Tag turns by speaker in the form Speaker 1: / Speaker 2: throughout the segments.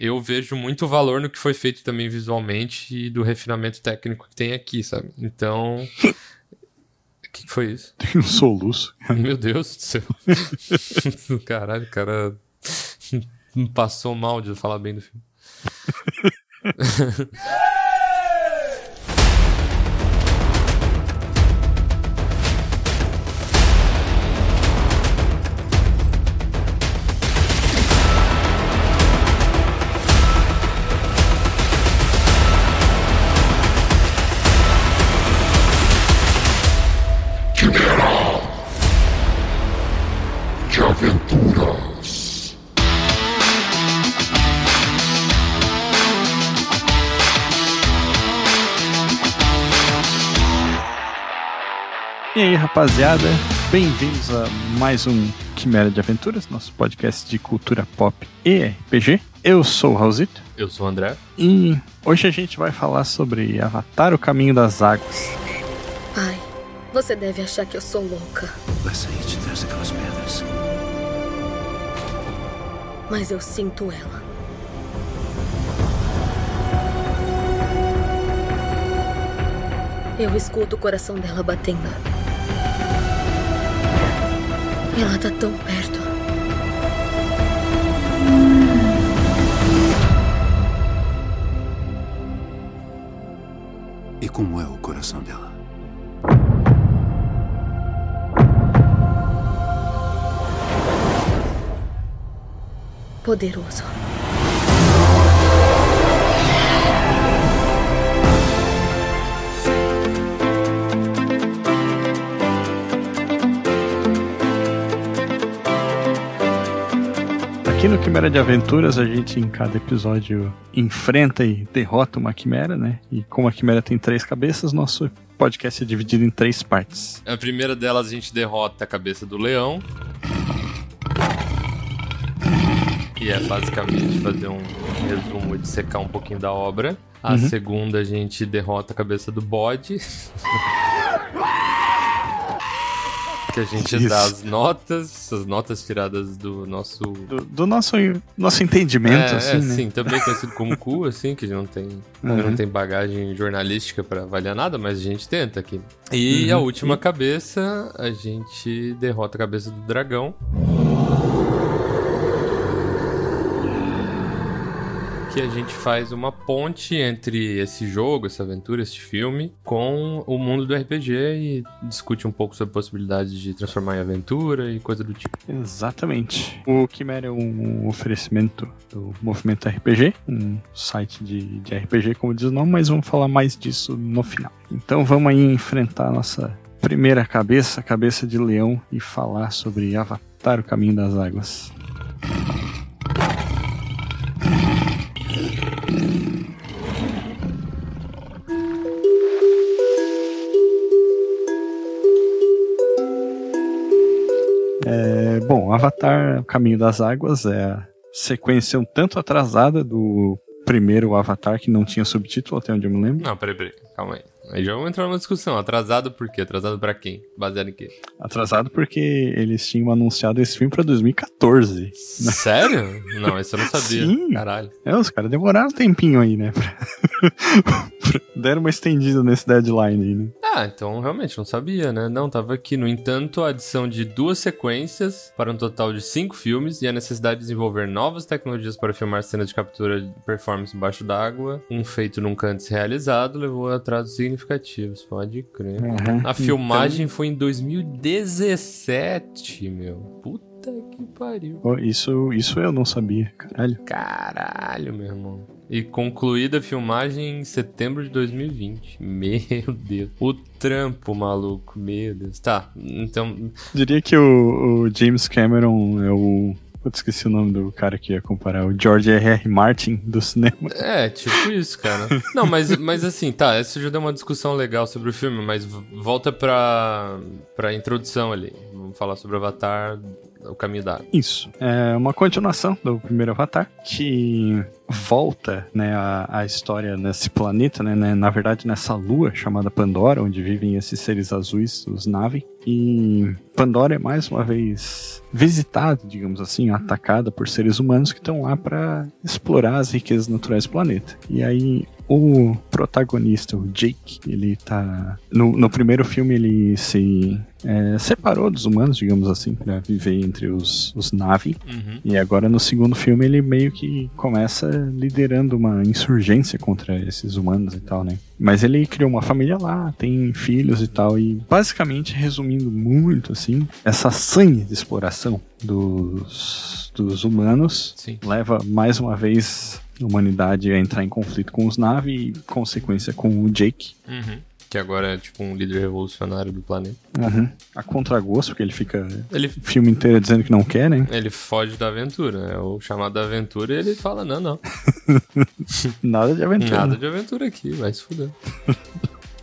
Speaker 1: eu vejo muito valor no que foi feito também visualmente e do refinamento técnico que tem aqui, sabe? Então. O que, foi isso?
Speaker 2: Tem um soluço.
Speaker 1: Meu Deus do céu. Caralho, o cara passou mal de falar bem do filme.
Speaker 2: Rapaziada, bem-vindos a mais um Quimera de Aventuras, nosso podcast de cultura pop e RPG. Eu sou o Raulzito
Speaker 1: Eu sou o André.
Speaker 2: e hoje a gente vai falar sobre Avatar, o Caminho das Águas.
Speaker 3: Pai, você deve achar que eu sou louca,
Speaker 4: Vai sair de trás daquelas pedras.
Speaker 3: mas eu sinto ela. Eu escuto o coração dela batendo. Ela tá tão perto.
Speaker 4: E como é o coração dela?
Speaker 3: Poderoso.
Speaker 2: No Quimera de Aventuras, a gente em cada episódio enfrenta e derrota uma quimera, né? E como a quimera tem três cabeças, nosso podcast é dividido em três partes.
Speaker 1: A primeira delas a gente derrota a cabeça do leão. E é basicamente fazer um resumo de secar um pouquinho da obra. A segunda a gente derrota a cabeça do bode. a gente
Speaker 2: Isso.
Speaker 1: dá as notas, as notas tiradas do nosso.
Speaker 2: Do, do nosso, nosso entendimento,
Speaker 1: é,
Speaker 2: assim,
Speaker 1: é,
Speaker 2: né?
Speaker 1: sim, também conhecido como cu, assim, que não tem,
Speaker 2: Uhum.
Speaker 1: não tem bagagem jornalística pra avaliar nada, mas a gente tenta aqui. E
Speaker 2: Uhum.
Speaker 1: a última cabeça, a gente derrota a cabeça do dragão. Que a gente faz uma ponte entre esse jogo, essa aventura, esse filme, com o mundo do RPG e discute um pouco sobre possibilidades de transformar em aventura e coisa do tipo.
Speaker 2: Exatamente. O Quimera é um oferecimento do Movimento RPG, um site de, de RPG, como diz o nome, mas vamos falar mais disso no final. Então vamos aí enfrentar a nossa primeira cabeça, cabeça de leão, e falar sobre Avatar, o Caminho das Águas. Bom, Avatar, o Caminho das Águas é a sequência um tanto atrasada do primeiro Avatar, que não tinha subtítulo, até onde eu me lembro.
Speaker 1: Não, peraí, peraí, calma aí. Aí já vamos entrar numa discussão. Atrasado por quê? Atrasado pra quem? Baseado em quê?
Speaker 2: Atrasado porque eles tinham anunciado esse filme pra 2014.
Speaker 1: Sério? Não, isso eu não sabia.
Speaker 2: Sim.
Speaker 1: Caralho.
Speaker 2: É, os caras demoraram um tempinho aí, né? pra- Deram uma estendida nesse deadline aí, né?
Speaker 1: Ah, então realmente não sabia, né? Não, tava aqui. No entanto, a adição de duas sequências para um total de cinco filmes e a necessidade de desenvolver novas tecnologias para filmar cenas de captura de performance embaixo d'água, um feito nunca antes realizado, levou a atrasos significativos. Pode crer.
Speaker 2: Uhum.
Speaker 1: A filmagem foi em 2017, meu. Puta que pariu.
Speaker 2: Pô, Isso, isso eu não sabia, caralho.
Speaker 1: Caralho, meu irmão. E concluída a filmagem em setembro de 2020. Meu Deus. O trampo, maluco. Meu Deus. Tá, então.
Speaker 2: Diria que o, o James Cameron é o. Putz, esqueci o nome do cara que ia comparar. O George R.R. Martin do cinema.
Speaker 1: É, tipo isso, cara. Não, mas, mas assim, tá. Essa já deu uma discussão legal sobre o filme, mas volta pra, pra introdução ali. Vamos falar sobre Avatar, o caminho da água.
Speaker 2: Isso. É uma continuação do primeiro Avatar, que volta né, a, a história nesse planeta, né, né, na verdade nessa lua chamada Pandora, onde vivem esses seres azuis, os Na'vi. E Pandora é mais uma vez visitada, digamos assim, atacada por seres humanos que estão lá para explorar as riquezas naturais do planeta. E aí o protagonista, o Jake, ele tá. No, no primeiro filme ele se é, separou dos humanos, digamos assim, para viver entre os, os Navi.
Speaker 1: Uhum.
Speaker 2: E agora no segundo filme ele meio que começa liderando uma insurgência contra esses humanos e tal, né? Mas ele criou uma família lá, tem filhos e tal, e basicamente, resumindo muito assim, essa sangue de exploração dos, dos humanos
Speaker 1: Sim.
Speaker 2: leva mais uma vez a humanidade a entrar em conflito com os Navi e consequência com o Jake.
Speaker 1: Uhum. Que agora é tipo um líder revolucionário do planeta.
Speaker 2: A contragosto, porque ele fica
Speaker 1: Ele,
Speaker 2: o filme inteiro dizendo que não quer, né?
Speaker 1: ele foge da aventura, é o chamado da aventura e ele fala: não, não,
Speaker 2: Nada de aventura.
Speaker 1: nada de aventura aqui, vai se fuder.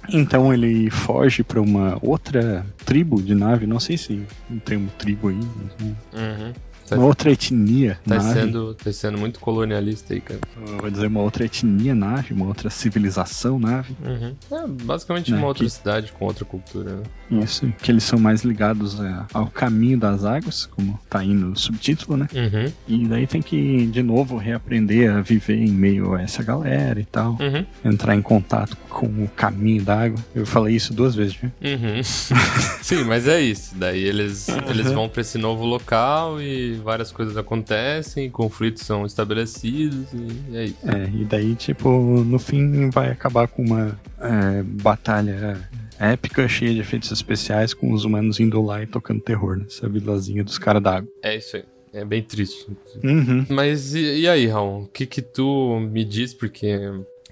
Speaker 2: Então ele foge pra uma outra tribo de nave, não sei se tem um tribo aí, mas?
Speaker 1: Uhum. Tá,
Speaker 2: uma outra etnia
Speaker 1: tá
Speaker 2: nave.
Speaker 1: sendo, tá sendo muito colonialista aí, cara.
Speaker 2: Vou dizer uma outra etnia nave, uma outra civilização nave.
Speaker 1: Uhum. É basicamente
Speaker 2: Né,
Speaker 1: uma outra
Speaker 2: que-
Speaker 1: cidade com outra cultura, né?
Speaker 2: Isso, que eles são mais ligados é, ao caminho das águas, como tá aí no subtítulo, né?
Speaker 1: Uhum.
Speaker 2: E daí tem que, de novo, reaprender a viver em meio a essa galera e tal.
Speaker 1: Uhum.
Speaker 2: Entrar em contato com o caminho da água. Eu falei isso duas vezes, né?
Speaker 1: Uhum. Sim, mas é isso. Daí eles, eles vão pra esse novo local e várias coisas acontecem, conflitos são estabelecidos e é isso.
Speaker 2: É, e daí, tipo, no fim vai acabar com uma é, batalha épica, cheia de efeitos especiais, com os humanos indo lá e tocando terror nessa vilazinha dos caras da água.
Speaker 1: É isso aí. É bem triste.
Speaker 2: Uhum.
Speaker 1: Mas e, e aí, Raul? O que que tu me diz? Porque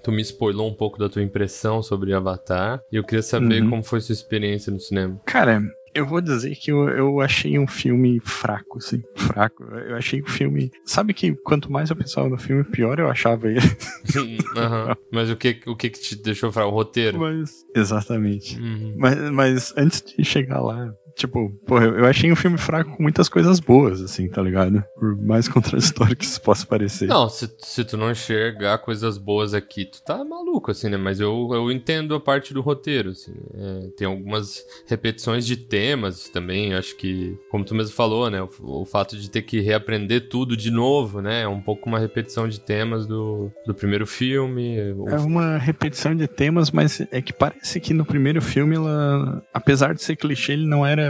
Speaker 1: tu me spoilou um pouco da tua impressão sobre Avatar. E eu queria saber
Speaker 2: Uhum.
Speaker 1: como foi sua experiência no cinema.
Speaker 2: Cara, eu vou dizer que eu, eu achei um filme fraco, assim, fraco. Eu achei o filme. Sabe que quanto mais eu pensava no filme, pior eu achava ele.
Speaker 1: Mas o que, o que que te deixou fraco? O roteiro?
Speaker 2: Mas. Exatamente.
Speaker 1: Uhum.
Speaker 2: Mas, mas antes de chegar lá, tipo, porra, eu achei um filme fraco com muitas coisas boas, assim, tá ligado? Por mais contraditório que isso possa parecer.
Speaker 1: Não, se, se tu não enxergar coisas boas aqui, tu tá maluco, assim, né? Mas eu, eu entendo a parte do roteiro, assim. É, tem algumas repetições de temas também, acho que, como tu mesmo falou, né? O, o fato de ter que reaprender tudo de novo, né? É um pouco uma repetição de temas do, do primeiro filme. O-
Speaker 2: É uma repetição de temas, mas é que parece que no primeiro filme ela, apesar de ser clichê, ele não era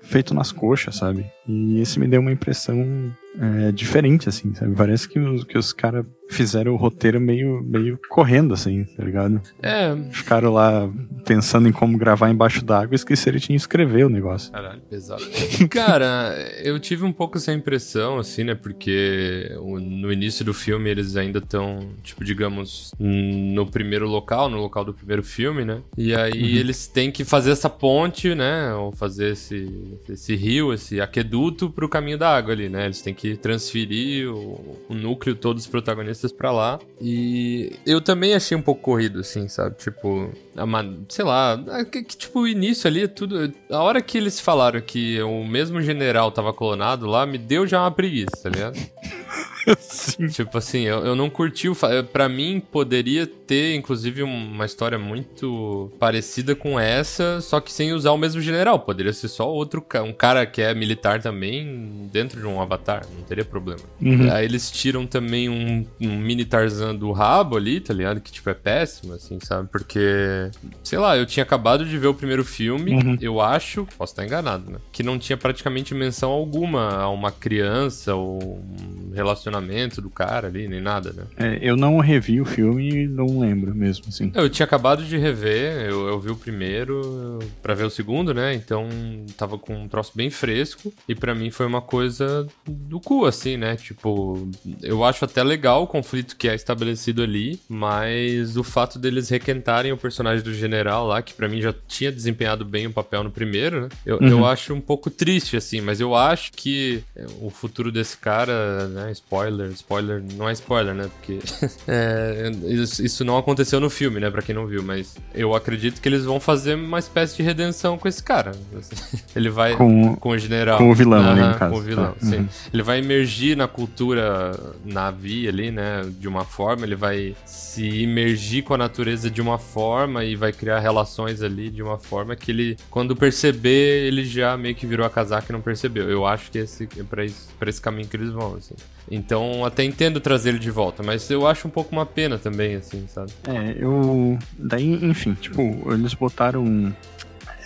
Speaker 2: feito nas coxas, sabe? E esse me deu uma impressão é, diferente, assim, sabe? Parece que os, que os caras fizeram o roteiro meio, meio correndo, assim, tá ligado?
Speaker 1: É.
Speaker 2: Ficaram lá pensando em como gravar embaixo d'água e esqueceram de escrever o negócio.
Speaker 1: Caralho, pesado. Cara, eu tive um pouco essa impressão, assim, né? Porque no início do filme eles ainda estão, tipo, digamos, no primeiro local, no local do primeiro filme, né? E aí eles têm que fazer essa ponte, né? Ou fazer esse, esse rio, esse aqueduto pro caminho da água ali, né? Eles têm que transferir o, o núcleo todo dos protagonistas pra lá. E eu também achei um pouco corrido, assim, sabe? Tipo, a ma- sei lá, é que, que, tipo, o início ali, tudo. A hora que eles falaram que o mesmo general tava clonado lá, me deu já uma preguiça, tá ligado?
Speaker 2: Sim.
Speaker 1: Tipo assim, eu, eu não curti o. fa- Pra mim, poderia ter, inclusive, uma história muito parecida com essa, só que sem usar o mesmo general. Poderia ser só outro. Um cara que é militar também dentro de um avatar, não teria problema.
Speaker 2: Uhum.
Speaker 1: Aí eles tiram também um, um mini Tarzan do rabo ali, tá ligado? Que, tipo, é péssimo, assim, sabe? Porque, sei lá, eu tinha acabado de ver o primeiro filme,
Speaker 2: Uhum.
Speaker 1: eu acho, posso estar enganado, né? Que não tinha praticamente menção alguma a uma criança ou um relacionamento do cara ali, nem nada, né?
Speaker 2: É, eu não revi o filme e não lembro mesmo, assim.
Speaker 1: Eu tinha acabado de rever, eu, eu vi o primeiro pra ver o segundo, né? Então tava com um troço bem fresco e pra mim foi uma coisa do cu, assim, né? Tipo, eu acho até legal o conflito que é estabelecido ali, mas o fato deles requentarem o personagem do general lá, que pra mim já tinha desempenhado bem o papel no primeiro, né? Eu, eu acho um pouco triste, assim, mas eu acho que o futuro desse cara, né? Spoiler spoiler, spoiler, não é spoiler, né? Porque é, isso, isso não aconteceu no filme, né? Pra quem não viu, mas eu acredito que eles vão fazer uma espécie de redenção com esse cara. Ele vai
Speaker 2: Com-
Speaker 1: com o general.
Speaker 2: com o vilão no caso,
Speaker 1: Com o vilão,
Speaker 2: tá.
Speaker 1: sim.
Speaker 2: Uhum.
Speaker 1: Ele vai emergir na cultura navi ali, né? De uma forma, ele vai se imergir com a natureza de uma forma e vai criar relações ali de uma forma que ele, quando perceber, ele já meio que virou a casaca e não percebeu. Eu acho que esse, é pra esse, pra esse caminho que eles vão, assim. Então, até entendo trazer ele de volta, mas eu acho um pouco uma pena também, assim, sabe?
Speaker 2: É, eu. Daí, enfim, tipo, eles botaram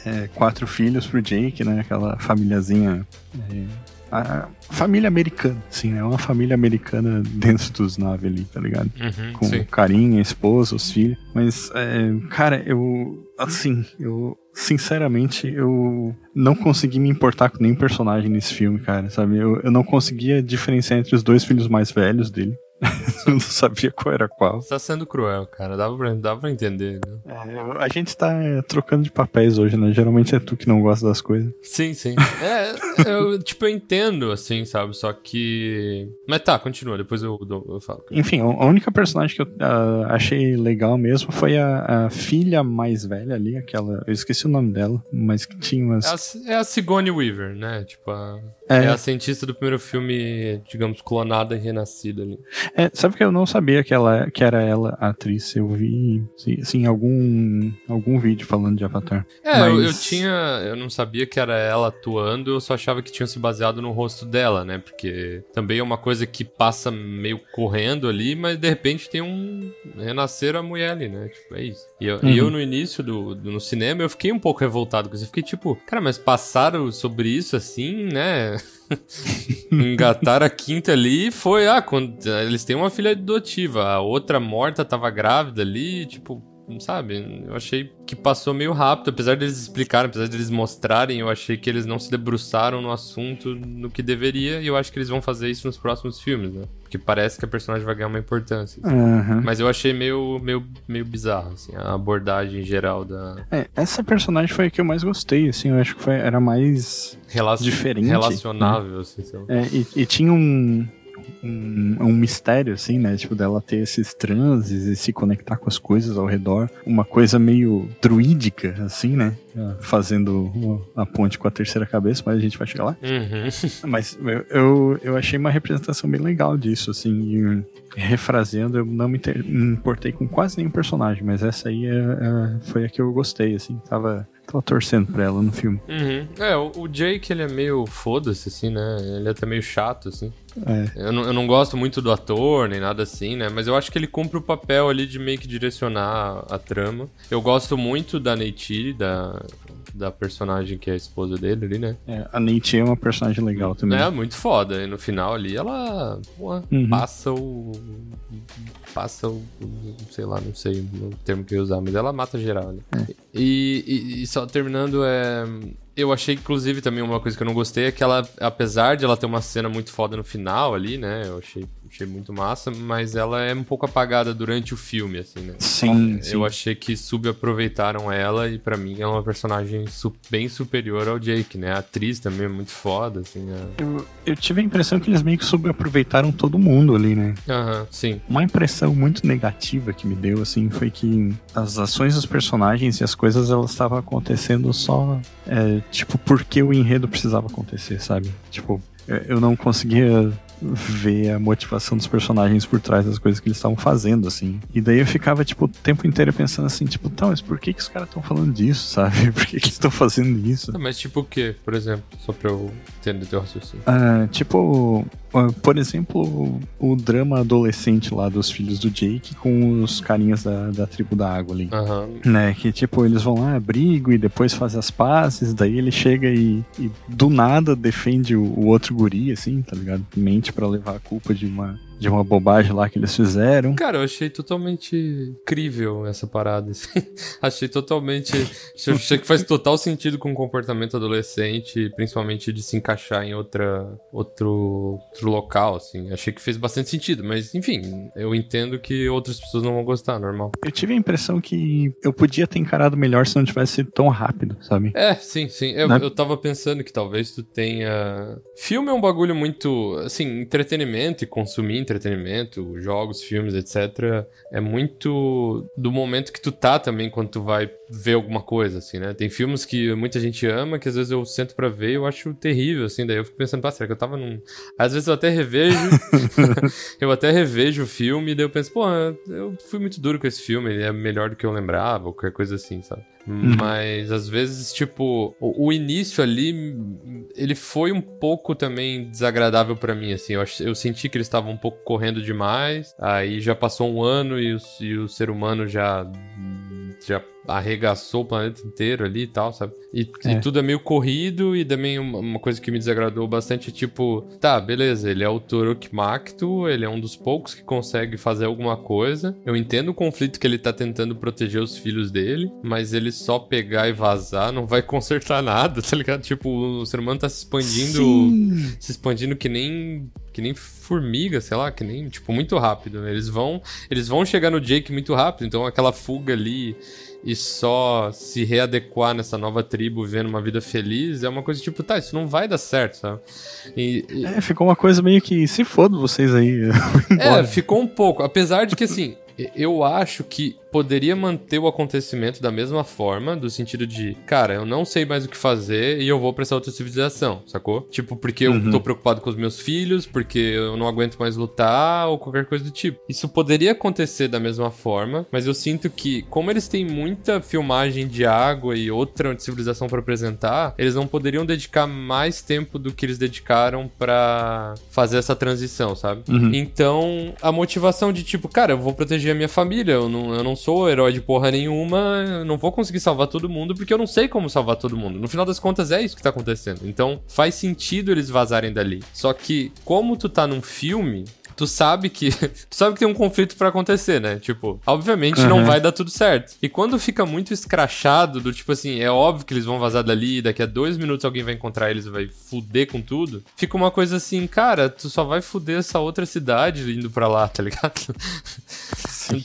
Speaker 2: é, quatro filhos pro Jake, né? Aquela famíliazinha. é, a família americana, assim, né? Uma família americana dentro dos naves ali, tá ligado?
Speaker 1: Uhum,
Speaker 2: Com
Speaker 1: sim.
Speaker 2: carinho, a esposa, os filhos. Mas, é, cara, eu. Assim, eu. Sinceramente, eu não consegui me importar com nenhum personagem nesse filme, cara, sabe? Eu, eu não conseguia diferenciar entre os dois filhos mais velhos dele. eu não sabia qual era qual.
Speaker 1: Você tá sendo cruel, cara. Dava pra, dava pra entender, né?
Speaker 2: É, eu- a gente tá é, trocando de papéis hoje, né? Geralmente é tu que não gosta das coisas.
Speaker 1: Sim, sim. É, eu, tipo, eu entendo, assim, sabe? Só que. Mas tá, continua, depois eu, eu falo.
Speaker 2: Enfim, a única personagem que eu ah, achei legal mesmo foi a, a filha mais velha ali, aquela. Eu esqueci o nome dela, mas que tinha umas.
Speaker 1: É a, é a Sigourney Weaver, né? Tipo, a,
Speaker 2: É.
Speaker 1: é. a cientista do primeiro filme, digamos, clonada e renascida ali.
Speaker 2: É, sabe que eu não sabia que, ela, que era ela a atriz? Eu vi, sim, assim, algum, algum vídeo falando de Avatar.
Speaker 1: É, eu,
Speaker 2: Mas-
Speaker 1: eu tinha. Eu não sabia que era ela atuando, eu só achava que tinha se baseado no rosto dela, né? Porque também é uma coisa que passa meio correndo ali, mas de repente tem um. Renascer a mulher ali, né? Tipo, é isso. E eu, e
Speaker 2: Uhum.
Speaker 1: eu, no início do, do- no cinema, eu fiquei um pouco revoltado com isso. Eu fiquei tipo, cara, mas passaram sobre isso assim, né? Engataram a quinta ali e foi, ah, quando, eles têm uma filha adotiva, a outra morta tava grávida ali, tipo, não sabe? Eu achei que passou meio rápido, apesar deles explicarem, apesar deles mostrarem, eu achei que eles não se debruçaram no assunto no que deveria, e eu acho que eles vão fazer isso nos próximos filmes, né? Porque parece que a personagem vai ganhar uma importância. assim.
Speaker 2: Aham.
Speaker 1: Mas eu achei meio, meio, meio bizarro, assim, a abordagem geral da
Speaker 2: É, essa personagem foi a que eu mais gostei, assim, eu acho que foi, era mais
Speaker 1: relacion...
Speaker 2: Diferente, né?
Speaker 1: relacionável, assim, sei lá.
Speaker 2: É, e, e tinha um, um, um mistério, assim, né? Tipo, dela ter esses transes e se conectar com as coisas ao redor. Uma coisa meio druídica, assim, né? Ah, Fazendo a ponte com a terceira cabeça, mas a gente vai chegar lá.
Speaker 1: Uhum.
Speaker 2: Mas eu, eu, eu achei uma representação bem legal disso, assim. E, refraseando, eu não me inter- me importei com quase nenhum personagem, mas essa aí é- é- foi a que eu gostei, assim. Tava, tava torcendo pra ela no filme.
Speaker 1: Uhum. É, o, o Jake, ele é meio foda-se, assim, né? Ele é até meio chato, assim.
Speaker 2: É.
Speaker 1: Eu não, eu não gosto muito do ator, nem nada assim, né? Mas eu acho que ele cumpre o papel ali de meio que direcionar a trama. Eu gosto muito da Neytiri, da, da personagem que é a esposa dele ali, né?
Speaker 2: É, a Nate é uma personagem legal também.
Speaker 1: É, muito foda. E no final ali, ela
Speaker 2: Uhum.
Speaker 1: passa o... Passa o... Sei lá, não sei o termo que eu ia usar, mas ela mata geral ali.
Speaker 2: É.
Speaker 1: E, e- e só terminando, é... Eu achei, inclusive, também uma coisa que eu não gostei é que ela, apesar de ela ter uma cena muito foda no final ali, né? Eu achei, achei muito massa, mas ela é um pouco apagada durante o filme, assim, né?
Speaker 2: Sim, sim.
Speaker 1: Eu achei que subaproveitaram ela e pra mim é uma personagem su- bem superior ao Jake, né? A atriz também é muito foda, assim. a-
Speaker 2: Eu, eu tive a impressão que eles meio que subaproveitaram todo mundo ali, né?
Speaker 1: Aham, sim.
Speaker 2: Uma impressão muito negativa que me deu, assim, foi que as ações dos personagens e as coisas, elas estavam acontecendo só, é, tipo, porque o enredo precisava acontecer, sabe? Tipo, eu- eu não conseguia ver a motivação dos personagens por trás das coisas que eles estavam fazendo, assim. E daí eu ficava, tipo, o tempo inteiro pensando assim, tipo, tá, mas por que que os caras estão falando disso, sabe? Por que que eles estão fazendo isso?
Speaker 1: Tá, Mas tipo o quê, por exemplo? Só pra eu entender teu raciocínio.
Speaker 2: Ah, tipo, ah, por exemplo, o, drama adolescente lá dos filhos do Jake com os carinhas da, da tribo da água ali.
Speaker 1: Aham.
Speaker 2: Né, que tipo, eles vão lá, brigam e depois fazem as pazes, daí ele chega e, e do nada defende o, o outro guri, assim, tá ligado? Mente pra levar a culpa de uma de uma bobagem lá que eles fizeram.
Speaker 1: Cara, eu achei totalmente crível essa parada. assim. achei totalmente. achei que faz total sentido com o comportamento adolescente, principalmente de se encaixar em outra, outro, outro local, assim. Achei que fez bastante sentido, mas enfim, eu entendo que outras pessoas não vão gostar, normal.
Speaker 2: Eu tive a impressão que eu podia ter encarado melhor se não tivesse sido tão rápido, sabe?
Speaker 1: É, sim, sim. Eu,
Speaker 2: Né?
Speaker 1: eu tava pensando que talvez tu tenha. Filme é um bagulho muito. Assim, entretenimento e consumir entretenimento, jogos, filmes, etc. É muito do momento que tu tá também quando tu vai ver alguma coisa, assim, né? Tem filmes que muita gente ama, que às vezes eu sento pra ver e eu acho terrível, assim. Daí eu fico pensando, pá, será que eu tava num. Às vezes eu até revejo. eu até revejo o filme e daí eu penso, pô, eu fui muito duro com esse filme, ele é melhor do que eu lembrava, ou qualquer coisa assim, sabe? Mas às vezes, tipo, o, o início ali, ele foi um pouco também desagradável pra mim, assim. Eu, eu senti que eles estavam um pouco correndo demais. Aí já passou um ano e o, e o ser humano já. Já arregaçou o planeta inteiro ali e tal, sabe? E, e
Speaker 2: É.
Speaker 1: tudo é meio corrido e também uma, uma coisa que me desagradou bastante é tipo, tá, beleza, ele é o Toruk Makto, ele é um dos poucos que consegue fazer alguma coisa. Eu entendo o conflito que ele tá tentando proteger os filhos dele, mas ele só pegar e vazar não vai consertar nada, tá ligado? Tipo, o ser humano tá se expandindo
Speaker 2: Sim.
Speaker 1: se expandindo que nem que nem formiga, sei lá, que nem tipo muito rápido. né? Eles vão eles vão chegar no Jake muito rápido, então aquela fuga ali e só se readequar nessa nova tribo, vivendo uma vida feliz, é uma coisa tipo, tá, isso não vai dar certo, sabe? E, e-
Speaker 2: É, ficou uma coisa meio que se foda vocês aí.
Speaker 1: é, ficou um pouco. Apesar de que, assim, eu acho que poderia manter o acontecimento da mesma forma, do sentido de, cara, eu não sei mais o que fazer e eu vou pra essa outra civilização, sacou? Tipo, porque eu
Speaker 2: Uhum.
Speaker 1: tô preocupado com os meus filhos, porque eu não aguento mais lutar ou qualquer coisa do tipo. Isso poderia acontecer da mesma forma, mas eu sinto que, como eles têm muita filmagem de água e outra civilização pra apresentar, eles não poderiam dedicar mais tempo do que eles dedicaram pra fazer essa transição, sabe?
Speaker 2: Uhum.
Speaker 1: Então, a motivação de tipo, cara, eu vou proteger a minha família, eu não, eu não sou herói de porra nenhuma, eu não vou conseguir salvar todo mundo porque eu não sei como salvar todo mundo. No final das contas, é isso que tá acontecendo. Então, faz sentido eles vazarem dali. Só que, como tu tá num filme. Tu sabe que. Tu sabe que tem um conflito pra acontecer, né? Tipo, obviamente não
Speaker 2: Uhum.
Speaker 1: vai dar tudo certo. E quando fica muito escrachado, do tipo assim, é óbvio que eles vão vazar dali, daqui a dois minutos alguém vai encontrar eles e vai fuder com tudo. Fica uma coisa assim, cara, tu só vai fuder essa outra cidade indo pra lá, tá ligado?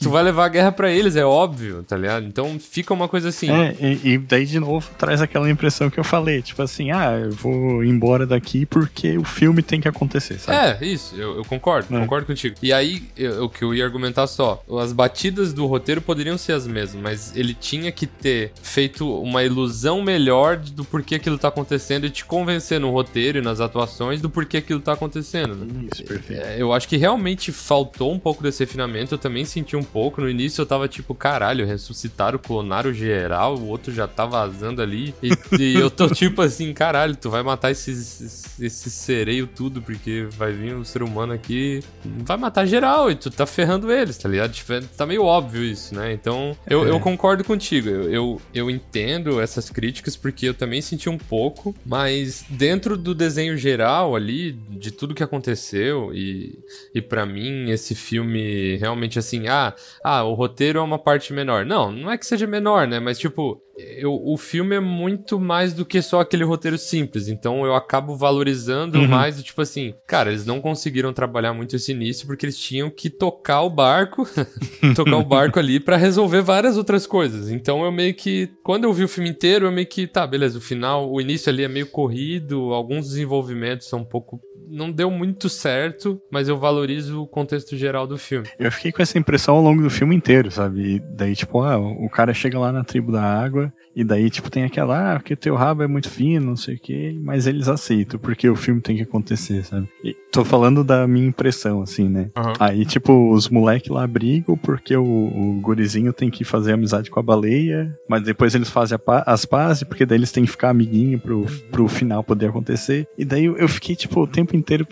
Speaker 1: tu vai levar a guerra pra eles, é óbvio, tá ligado? Então fica uma coisa assim.
Speaker 2: É, e, e daí de novo traz aquela impressão que eu falei, tipo assim, ah, eu vou embora daqui porque o filme tem que acontecer, sabe?
Speaker 1: É, isso, eu, eu concordo,
Speaker 2: É.
Speaker 1: concordo contigo. E aí, o que eu ia argumentar só, as batidas do roteiro poderiam ser as mesmas, mas ele tinha que ter feito uma ilusão melhor do porquê aquilo tá acontecendo e te convencer no roteiro e nas atuações do porquê aquilo tá acontecendo, né?
Speaker 2: Isso, perfeito.
Speaker 1: É, eu acho que realmente faltou um pouco desse refinamento. Eu também senti um pouco. No início eu tava tipo, caralho, ressuscitaram, clonaram geral, o outro já tá vazando ali. E, e eu tô tipo assim, caralho, tu vai matar esses, esses, esse sereio tudo, porque vai vir o ser humano aqui, vai matar geral e tu tá ferrando eles, tá ligado? Tipo, é- tá meio óbvio isso, né? Então eu,
Speaker 2: É.
Speaker 1: eu concordo contigo. Eu, eu, eu entendo essas críticas porque eu também senti um pouco, mas dentro do desenho geral ali, de tudo que aconteceu, e, e para mim esse filme realmente assim, ah, ah, o roteiro é uma parte menor. Não, não é que seja menor, né? Mas tipo, eu, o filme é muito mais do que só aquele roteiro simples. Então eu acabo valorizando
Speaker 2: Uhum.
Speaker 1: mais tipo assim, cara, eles não conseguiram trabalhar muito esse início porque eles tinham que tocar o barco, tocar o barco ali pra resolver várias outras coisas. Então eu meio que, quando eu vi o filme inteiro, eu meio que, tá, beleza, o final, o início ali é meio corrido, alguns desenvolvimentos são um pouco não deu muito certo, mas eu valorizo o contexto geral do filme.
Speaker 2: Eu fiquei com essa impressão ao longo do filme inteiro, sabe? E daí, tipo, ah, o cara chega lá na tribo da água, e daí, tipo, tem aquela, ah, porque teu rabo é muito fino, não sei o quê, mas eles aceitam, porque o filme tem que acontecer, sabe? E tô falando da minha impressão, assim, né?
Speaker 1: Aham.
Speaker 2: Aí, tipo, os moleques lá brigam porque o, o gurizinho tem que fazer amizade com a baleia, mas depois eles fazem pa- as pazes, porque daí eles têm que ficar amiguinho pro, pro final poder acontecer. E daí eu fiquei, tipo, o tempo inteiro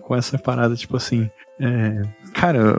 Speaker 2: com essa parada, tipo assim, é, cara,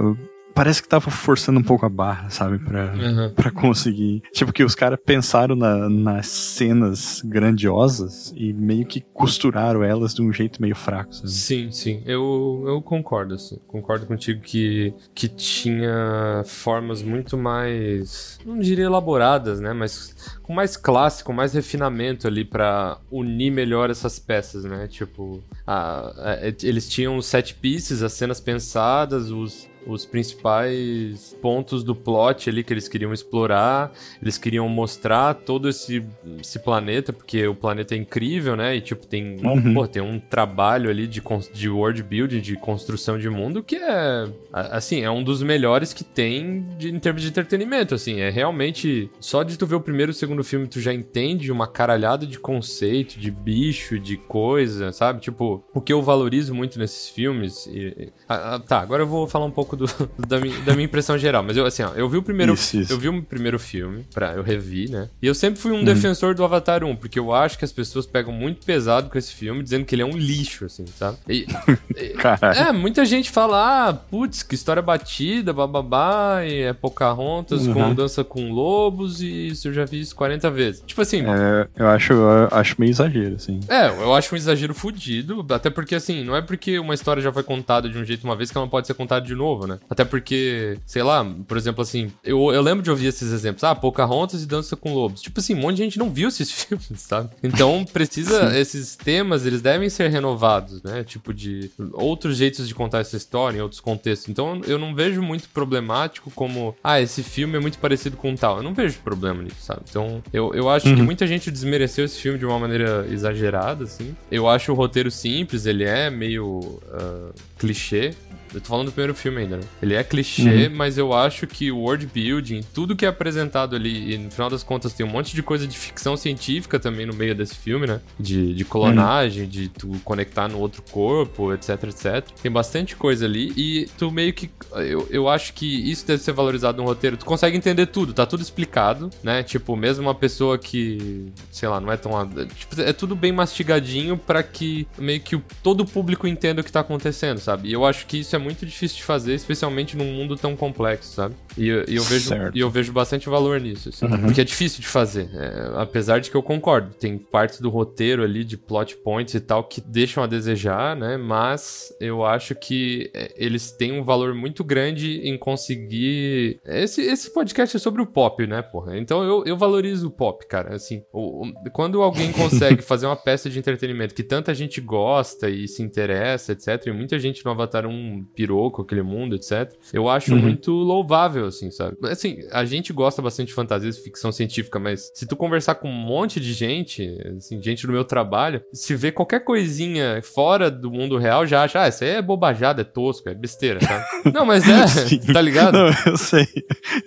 Speaker 2: parece que tava forçando um pouco a barra, sabe? Pra,
Speaker 1: Uhum.
Speaker 2: pra conseguir. Tipo, que os caras pensaram na- nas cenas grandiosas e meio que costuraram elas de um jeito meio fraco, sabe?
Speaker 1: Sim, sim. Eu, eu concordo, assim. Concordo contigo que, que tinha formas muito mais. Não diria elaboradas, né? Mas com mais classe, com mais refinamento ali pra unir melhor essas peças, né? Tipo, a- a- eles tinham os set pieces, as cenas pensadas, os. Os principais pontos do plot ali que eles queriam explorar, eles queriam mostrar todo esse, esse planeta, porque o planeta é incrível, né? E tipo, tem,
Speaker 2: Uhum.
Speaker 1: pô, tem um trabalho ali de, de world building, de construção de mundo que é, a- assim, é um dos melhores que tem de- em termos de entretenimento, assim, é realmente, só de tu ver o primeiro e o segundo filme, tu já entende uma caralhada de conceito, de bicho, de coisa, sabe? Tipo, o que eu valorizo muito nesses filmes, e- ah, ah, tá, agora eu vou falar um pouco do, da, minha, da minha impressão geral, mas eu, assim, ó, eu vi o primeiro,
Speaker 2: Isso, isso.
Speaker 1: eu vi o primeiro filme, pra, eu revi, né? E eu sempre fui um defensor do Avatar 1, porque eu acho que as pessoas pegam muito pesado com esse filme, dizendo que ele é um lixo, assim, sabe? E- é, muita gente fala, ah, putz, que história batida, bababá, e é Pocahontas
Speaker 2: Uhum.
Speaker 1: com dança com lobos, e isso eu já vi isso 40 vezes. Tipo assim,
Speaker 2: É, eu acho, eu acho meio exagero, assim.
Speaker 1: é, eu acho um exagero fudido, até porque, assim, não é porque uma história já foi contada de um jeito uma vez que ela não pode ser contada de novo, né? Até porque, sei lá, por exemplo, assim, eu, eu lembro de ouvir esses exemplos, ah, Pocahontas e Dança com Lobos. Tipo assim, um monte de gente não viu esses filmes, sabe? Então, precisa, esses temas, eles devem ser renovados, né? Tipo de outros jeitos de contar essa história em outros contextos. Então, eu não vejo muito problemático como, ah, esse filme é muito parecido com tal. Eu não vejo problema nisso, sabe? Então, eu, eu acho que muita gente desmereceu esse filme de uma maneira exagerada, assim. Eu acho o roteiro simples, ele é meio ah, clichê. Eu tô falando do primeiro filme ainda, né? Ele é clichê, mas eu acho que o world building, tudo que é apresentado ali, e no final das contas tem um monte de coisa de ficção científica também no meio desse filme, né? De, de clonagem, de tu conectar no outro corpo, etc, etc. Tem bastante coisa ali e tu meio que. Eu, eu acho que isso deve ser valorizado no roteiro. Tu consegue entender tudo, tá tudo explicado, né? Tipo, mesmo uma pessoa que, sei lá, não é tão. Tipo, é tudo bem mastigadinho pra que meio que todo o público entenda o que tá acontecendo, sabe? E eu acho que isso é muito difícil de fazer, especialmente num mundo tão complexo, sabe? E, eu- e eu, vejo,
Speaker 2: Certo.
Speaker 1: e eu vejo bastante valor nisso, assim, porque é difícil de fazer. é, apesar de que eu concordo, tem partes do roteiro ali, de plot points e tal, que deixam a desejar, né? Mas eu acho que é, eles têm um valor muito grande em conseguir. Esse, esse podcast é sobre o pop, né, porra? Então eu, eu valorizo o pop, cara. Assim, o- o- quando alguém consegue fazer uma peça de entretenimento que tanta gente gosta e se interessa, etc., e muita gente no Avatar 1 pirou com aquele mundo, etc., eu acho muito louvável, assim, sabe? Assim, a gente gosta bastante de fantasia e ficção científica, mas se tu conversar com um monte de gente, assim, gente do meu trabalho, se vê qualquer coisinha fora do mundo real, já acha, ah, isso aí é bobajada, é tosco, é besteira, sabe? Não, mas é,
Speaker 2: Sim.
Speaker 1: tá ligado?
Speaker 2: Não, eu sei.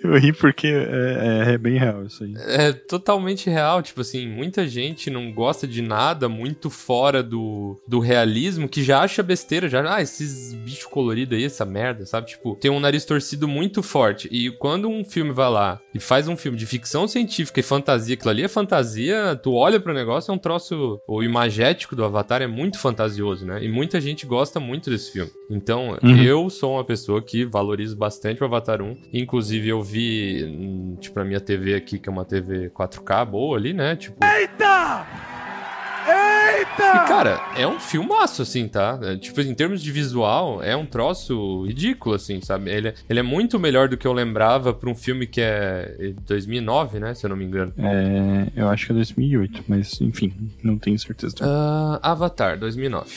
Speaker 2: Eu ri porque é, é- é bem real isso aí.
Speaker 1: É totalmente real, tipo assim, muita gente não gosta de nada muito fora do, do realismo, que já acha besteira, já, ah, esses bichos coloridos aí, essa merda, sabe? Tipo, tem um nariz torcido muito forte. E quando um filme vai lá e faz um filme de ficção científica e fantasia, aquilo ali é fantasia, tu olha pro negócio, é um troço, o imagético do Avatar é muito fantasioso, né? E muita gente gosta muito desse filme. Então,
Speaker 2: Uhum.
Speaker 1: eu sou uma pessoa que valorizo bastante o Avatar 1. Inclusive, eu vi, hum, tipo, a minha TV aqui, que é uma TV 4K boa ali, né? Tipo. Eita! Eita! E, cara, é um filmaço, assim, tá? É, tipo, em termos de visual, é um troço ridículo, assim, sabe? Ele, é- ele é muito melhor do que eu lembrava pra um filme que é 2009, né? Se eu não me engano.
Speaker 2: É, eu acho que é 2008, mas enfim, não tenho certeza.
Speaker 1: Ah, Avatar, 2009.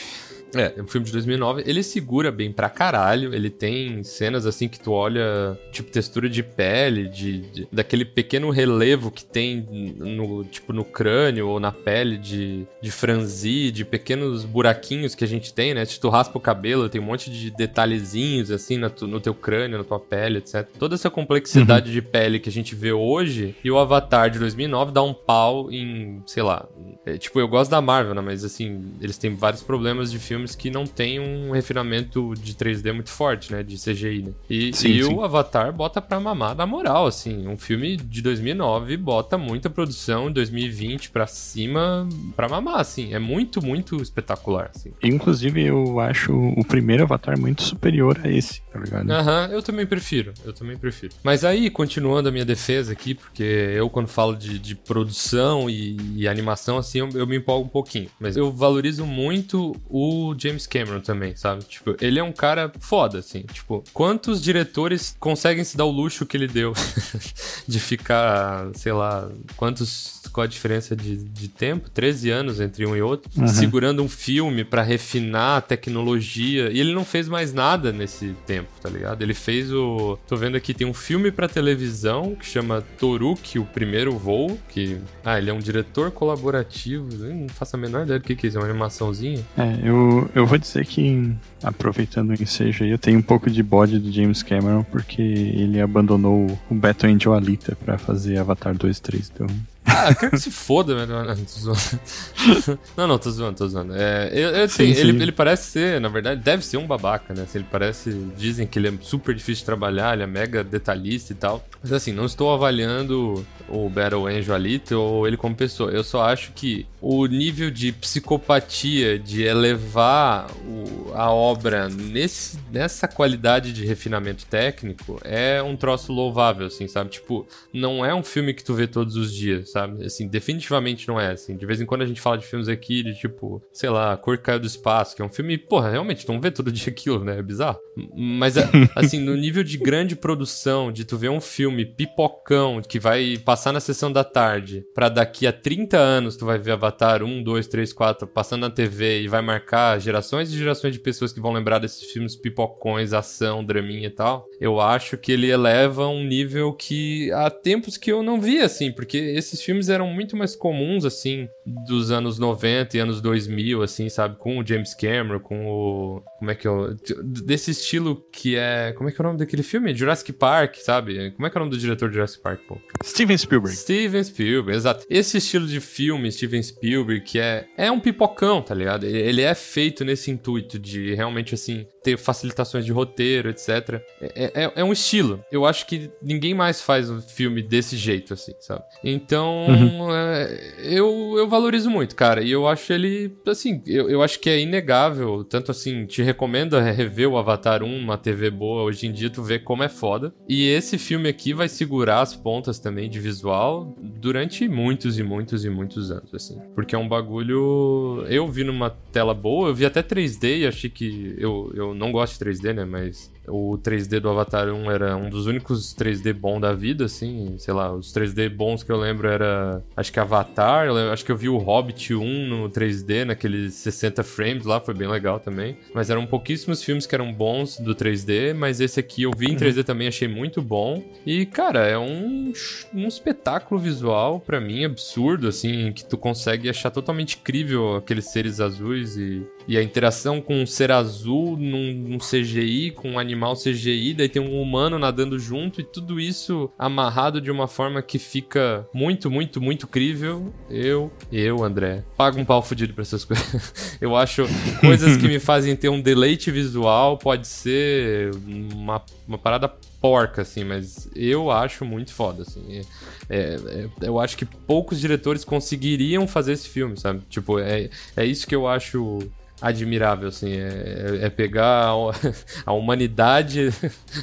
Speaker 1: É, é um filme de 2009. Ele segura bem pra caralho. Ele tem cenas assim que tu olha, tipo, textura de pele, de, de- daquele pequeno relevo que tem no, tipo, no crânio ou na pele de, de franzir, de pequenos buraquinhos que a gente tem, né? Se tu raspa o cabelo, tem um monte de detalhezinhos assim na tu- no teu crânio, na tua pele, etc. Toda essa complexidade de pele que a gente vê hoje e o Avatar de 2009 dá um pau em, sei lá, é, tipo, eu gosto da Marvel, né? Mas assim, eles têm vários problemas de filmes filmes que não tem um refinamento de 3D muito forte, né? De CGI, né? E,
Speaker 2: Sim,
Speaker 1: e
Speaker 2: sim.
Speaker 1: o Avatar bota pra mamar na moral, assim. Um filme de 2009 bota muita produção, 2020 pra cima, pra mamar, assim. É muito, muito espetacular, assim.
Speaker 2: Inclusive, eu acho o primeiro Avatar muito superior a esse, tá ligado?
Speaker 1: Aham, eu também prefiro, eu também prefiro. Mas aí, continuando a minha defesa aqui, porque eu quando falo de, de produção e, e animação, assim, eu, eu me empolgo um pouquinho. Mas eu valorizo muito o James Cameron também, sabe? Tipo, ele é um cara foda, assim. Tipo, quantos diretores conseguem se dar o luxo que ele deu de ficar, sei lá, quantos... Qual a diferença de, de tempo? 13 anos entre um e outro.
Speaker 2: Uhum.
Speaker 1: Segurando um filme pra refinar a tecnologia. E ele não fez mais nada nesse tempo, tá ligado? Ele fez o. Tô vendo aqui, tem um filme pra televisão que chama Toruki, o primeiro voo. Que. Ah, ele é um diretor colaborativo. Eu não faço a menor ideia do que, que é isso. É uma animaçãozinha.
Speaker 2: É, eu, eu vou dizer que, aproveitando o ensejo aí, eu tenho um pouco de bode do James Cameron, porque ele abandonou o Beto Angel Alita pra fazer Avatar 2 3, então...
Speaker 1: Ah, quero que se foda, velho. Não, tô zoando. não, não, tô zoando, tô zoando. É, eu, eu
Speaker 2: Sim,
Speaker 1: sei,
Speaker 2: sim.
Speaker 1: Ele, ele parece ser, na verdade, deve ser um babaca, né? Assim, ele parece. Dizem que ele é super difícil de trabalhar, ele é mega detalhista e tal. Mas assim, não estou avaliando o Battle Angel Alita ou ele como pessoa. Eu só acho que o nível de psicopatia, de elevar o- a obra nesse, nessa qualidade de refinamento técnico é um troço louvável, assim, sabe? Tipo, não é um filme que tu vê todos os dias, sabe? Assim, definitivamente não é, assim. De vez em quando a gente fala de filmes aqui de tipo, sei lá, A Cor Caiu do Espaço, que é um filme, porra, realmente, tu não vê todo dia aquilo, né? É bizarro. Mas, a- assim, no nível de grande produção, de tu ver um filme pipocão que vai passar na sessão da tarde, pra daqui a 30 anos tu vai ver Avatar 1, 2, 3, 4 passando na TV e vai marcar gerações e gerações de pessoas que vão lembrar desses filmes pipocões, ação, draminha e tal. Eu acho que ele eleva um nível que há tempos que eu não via, assim, porque esses filmes eram muito mais comuns, assim, dos anos 90 e anos 2000, assim, sabe? Com o James Cameron, com o. Como é que é o. Desse estilo que é. Como é que é o nome daquele filme? Jurassic Park, sabe? Como é que é o nome do diretor de Jurassic Park, pô?
Speaker 2: Steven Spielberg.
Speaker 1: Steven Spielberg, exato. Esse estilo de filme, Steven Spielberg, que é, é um pipocão, tá ligado? Ele, é feito nesse intuito de realmente, assim, ter facilitações de roteiro, etc. É, é, é um estilo. Eu acho que ninguém mais faz um filme desse jeito, assim, sabe? Então, é, eu, eu valorizo muito, cara. E eu acho ele, assim, eu, eu acho que é inegável. Tanto assim, te recomendo rever o Avatar 1, uma TV boa. Hoje em dia, tu vê como é foda. E esse filme aqui vai segurar as pontas também de visual durante muitos e muitos e muitos anos, assim. Porque é um bagulho. Eu vi numa tela boa, eu vi até 3D e achei que. Eu, eu não gosto de 3D, né? Mas o 3D do Avatar 1 era um dos únicos 3D bom da vida, assim. Sei lá, os 3D bons que eu lembro era. Acho que Avatar, lembro- acho que eu vi o Hobbit 1 no 3D, naqueles 60 frames lá, foi bem legal também. Mas eram pouquíssimos filmes que eram bons do 3D, mas esse aqui eu vi em 3D também, achei muito bom. E, cara, é um, um espetáculo visual, pra mim, absurdo, assim, que tu consegue achar totalmente incrível aqueles seres azuis e, e a interação com um ser azul num, num CGI, com um animal CGI, daí tem um humano nadando junto e tudo isso amarrado de uma forma que fica muito, muito, muito crível. Eu, eu, André, pago um pau fudido pra essas coisas. eu acho coisas que me fazem ter um deleite visual, pode ser uma, uma parada porca, assim, mas eu acho muito foda, assim. É, é, eu acho que poucos diretores conseguiriam fazer esse filme, sabe? Tipo, é, é isso que eu acho admirável, assim, é, é pegar a, a humanidade,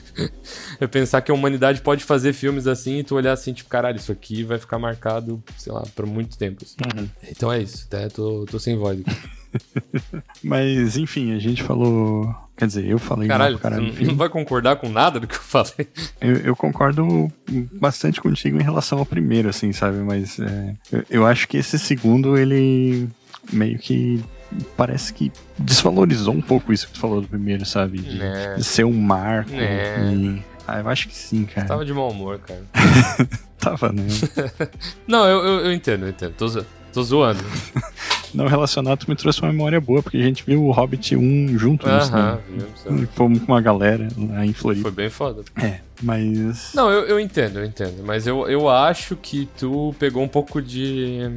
Speaker 1: é pensar que a humanidade pode fazer filmes assim e tu olhar assim, tipo, caralho, isso aqui vai ficar marcado, sei lá, por muito tempo. assim.
Speaker 2: Uhum.
Speaker 1: Então é isso, até tô, tô sem voz aqui.
Speaker 2: Mas, enfim, a gente falou. Quer dizer, eu falei mal
Speaker 1: Caralho,
Speaker 2: pra caralho
Speaker 1: não, não vai concordar com nada do que eu falei?
Speaker 2: Eu, eu concordo bastante contigo em relação ao primeiro, assim, sabe? Mas é, eu, eu acho que esse segundo, ele meio que parece que desvalorizou um pouco isso que tu falou do primeiro, sabe? De,
Speaker 1: Né.
Speaker 2: de ser um marco.
Speaker 1: Né.
Speaker 2: E... Ah, eu acho que sim, cara.
Speaker 1: Tava de mau humor, cara.
Speaker 2: Tava, né?
Speaker 1: Não, eu, eu, eu entendo, eu entendo. Tô, zo- tô zoando.
Speaker 2: Não relacionado, tu me trouxe uma memória boa, porque a gente viu o Hobbit 1 junto cinema.
Speaker 1: vimos, sabe?
Speaker 2: Fomos com uma galera lá em Floripa.
Speaker 1: Foi bem foda.
Speaker 2: É, mas.
Speaker 1: Não, eu, eu entendo, eu entendo. Mas eu, eu acho que tu pegou um pouco de.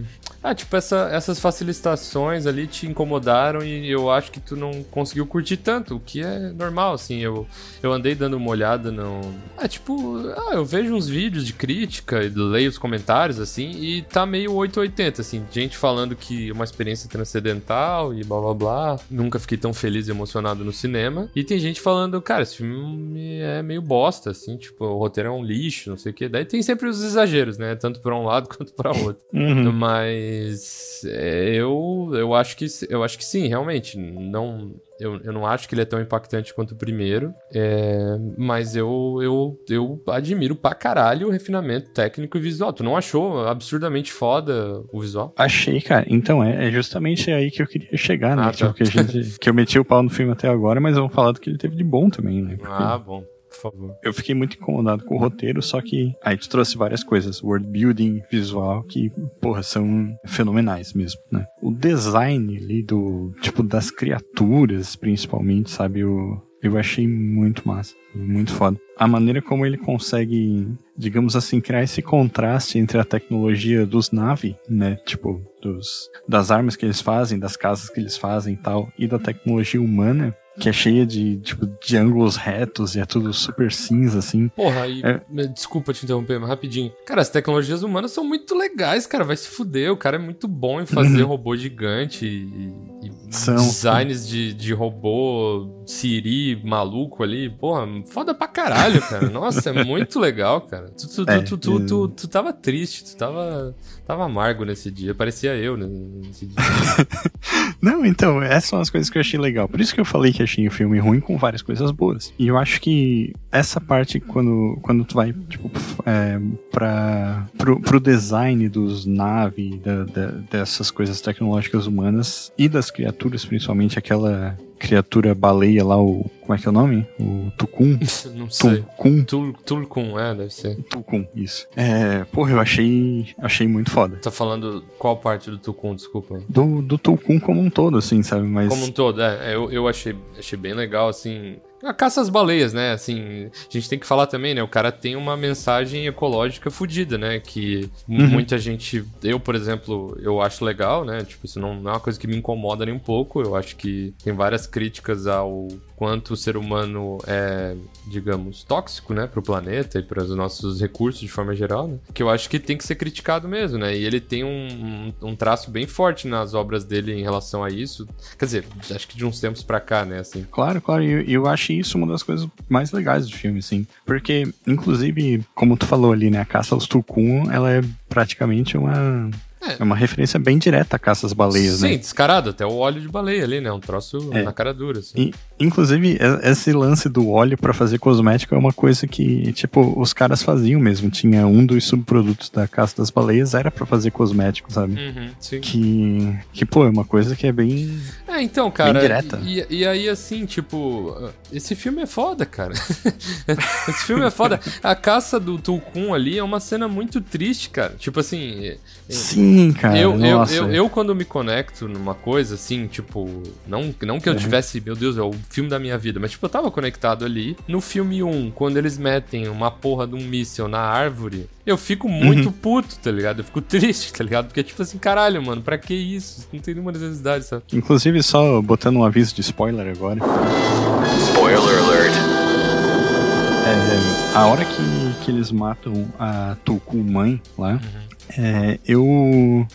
Speaker 1: Ah, tipo, essa- essas facilitações ali te incomodaram e eu acho que tu não conseguiu curtir tanto, o que é normal, assim. Eu, eu andei dando uma olhada no. Ah, tipo, ah, eu vejo uns vídeos de crítica e leio os comentários, assim, e tá meio 880, assim. Gente falando que é uma experiência transcendental e blá blá blá. Nunca fiquei tão feliz e emocionado no cinema. E tem gente falando, cara, esse filme é meio bosta, assim, tipo, o roteiro é um lixo, não sei o quê. Daí tem sempre os exageros, né? Tanto pra um lado quanto pra outro.
Speaker 2: Uhum.
Speaker 1: Mas é, eu, eu acho que eu acho que sim, realmente. Não, eu, eu não acho que ele é tão impactante quanto o primeiro. é, mas eu, eu, eu admiro pra caralho o refinamento técnico e visual. Tu não achou absurdamente foda o visual?
Speaker 2: Achei, cara. Então, é, é justamente aí que eu queria chegar, né?
Speaker 1: Ah, tá.
Speaker 2: Tipo, que, gente, que eu meti o pau no filme até agora, mas vamos falar do que ele teve de bom também, né? Porque
Speaker 1: Ah, bom, favor.
Speaker 2: Eu fiquei muito incomodado com o roteiro, só que aí tu trouxe várias coisas, world building, visual, que, porra, são fenomenais mesmo, né? O design ali do, tipo, das criaturas, principalmente, sabe? Eu, eu achei muito massa, muito foda. A maneira como ele consegue, digamos assim, criar esse contraste entre a tecnologia dos Navi, né? Tipo, dos, das armas que eles fazem, das casas que eles fazem e tal, e da tecnologia humana, que é cheia de, tipo, de ângulos retos e é tudo super cinza, assim.
Speaker 1: Porra, e
Speaker 2: É.
Speaker 1: desculpa te interromper, mas rapidinho. Cara, as tecnologias humanas são muito legais, cara. Vai se fuder. O cara é muito bom em fazer robô gigante e, e
Speaker 2: São,
Speaker 1: designs de, de robô Siri maluco ali. Porra, foda pra caralho, cara. Nossa, é muito legal, cara. Tu, tu, tu,
Speaker 2: É,
Speaker 1: tu, tu, tu, tu tava triste, tu tava, tava amargo nesse dia. Parecia eu né, nesse dia.
Speaker 2: Não, então, essas são as coisas que eu achei legal. Por isso que eu falei que achei o filme ruim com várias coisas boas. E eu acho que essa parte, quando, quando tu vai, tipo, é, pra, pro, pro design dos naves, da- da- dessas coisas tecnológicas humanas e das criaturas, principalmente aquela criatura baleia lá, o. Como é que é o nome? O Tukun?
Speaker 1: Não sei.
Speaker 2: Tukun?
Speaker 1: Tul, Tulkun, é, deve ser.
Speaker 2: Tukun, isso. É, porra, eu achei, achei muito foda.
Speaker 1: Tá falando qual parte do Tukun, desculpa.
Speaker 2: Do, do Tukun como um todo, assim, sabe? Mas.
Speaker 1: Como um todo, é, eu, eu achei, achei bem legal, assim. A caça às baleias, né? Assim, a gente tem que falar também, né? O cara tem uma mensagem ecológica fodida, né? Que
Speaker 2: Uhum.
Speaker 1: muita gente. Eu, por exemplo, eu acho legal, né? Tipo, isso não, não é uma coisa que me incomoda nem um pouco. Eu acho que tem várias críticas ao quanto o ser humano é, digamos, tóxico, né? Pro planeta e para os nossos recursos de forma geral, né? Que eu acho que tem que ser criticado mesmo, né? E ele tem um, um, um traço bem forte nas obras dele em relação a isso. Quer dizer, acho que de uns tempos pra cá, né? Assim.
Speaker 2: Claro, claro, e eu, eu acho isso uma das coisas mais legais do filme, assim. Porque, inclusive, como tu falou ali, né, a caça aos Tukun, ela é praticamente uma.
Speaker 1: É.
Speaker 2: É uma referência bem direta à caça às baleias,
Speaker 1: Sim,
Speaker 2: né?
Speaker 1: descarado, até o óleo de baleia ali, né? Um troço
Speaker 2: É.
Speaker 1: na cara dura, assim.
Speaker 2: E, inclusive, esse lance do óleo pra fazer cosmético é uma coisa que, tipo, os caras faziam mesmo. Tinha um dos subprodutos da caça das baleias, era pra fazer cosmético, sabe?
Speaker 1: Uhum, sim.
Speaker 2: Que, que, pô, é uma coisa que é bem.
Speaker 1: É, então, cara.
Speaker 2: direta.
Speaker 1: E, e aí, assim, tipo, esse filme é foda, cara. esse filme é foda. A caça do Tulkun ali é uma cena muito triste, cara. Tipo assim.
Speaker 2: Sim, cara.
Speaker 1: eu, eu, eu, eu, quando me conecto numa coisa, assim, tipo, não, não que eu
Speaker 2: Uhum.
Speaker 1: tivesse, meu Deus, é o filme da minha vida, mas, tipo, eu tava conectado ali. No filme 1, quando eles metem uma porra de um míssil na árvore, eu fico muito
Speaker 2: Uhum.
Speaker 1: puto, tá ligado? Eu fico triste, tá ligado? Porque, tipo assim, caralho, mano, pra que isso? Não tem nenhuma necessidade, sabe?
Speaker 2: Inclusive, só botando um aviso de spoiler agora.
Speaker 5: Spoiler alert.
Speaker 2: É, a hora que, que eles matam a Tulku mãe lá, é, eu,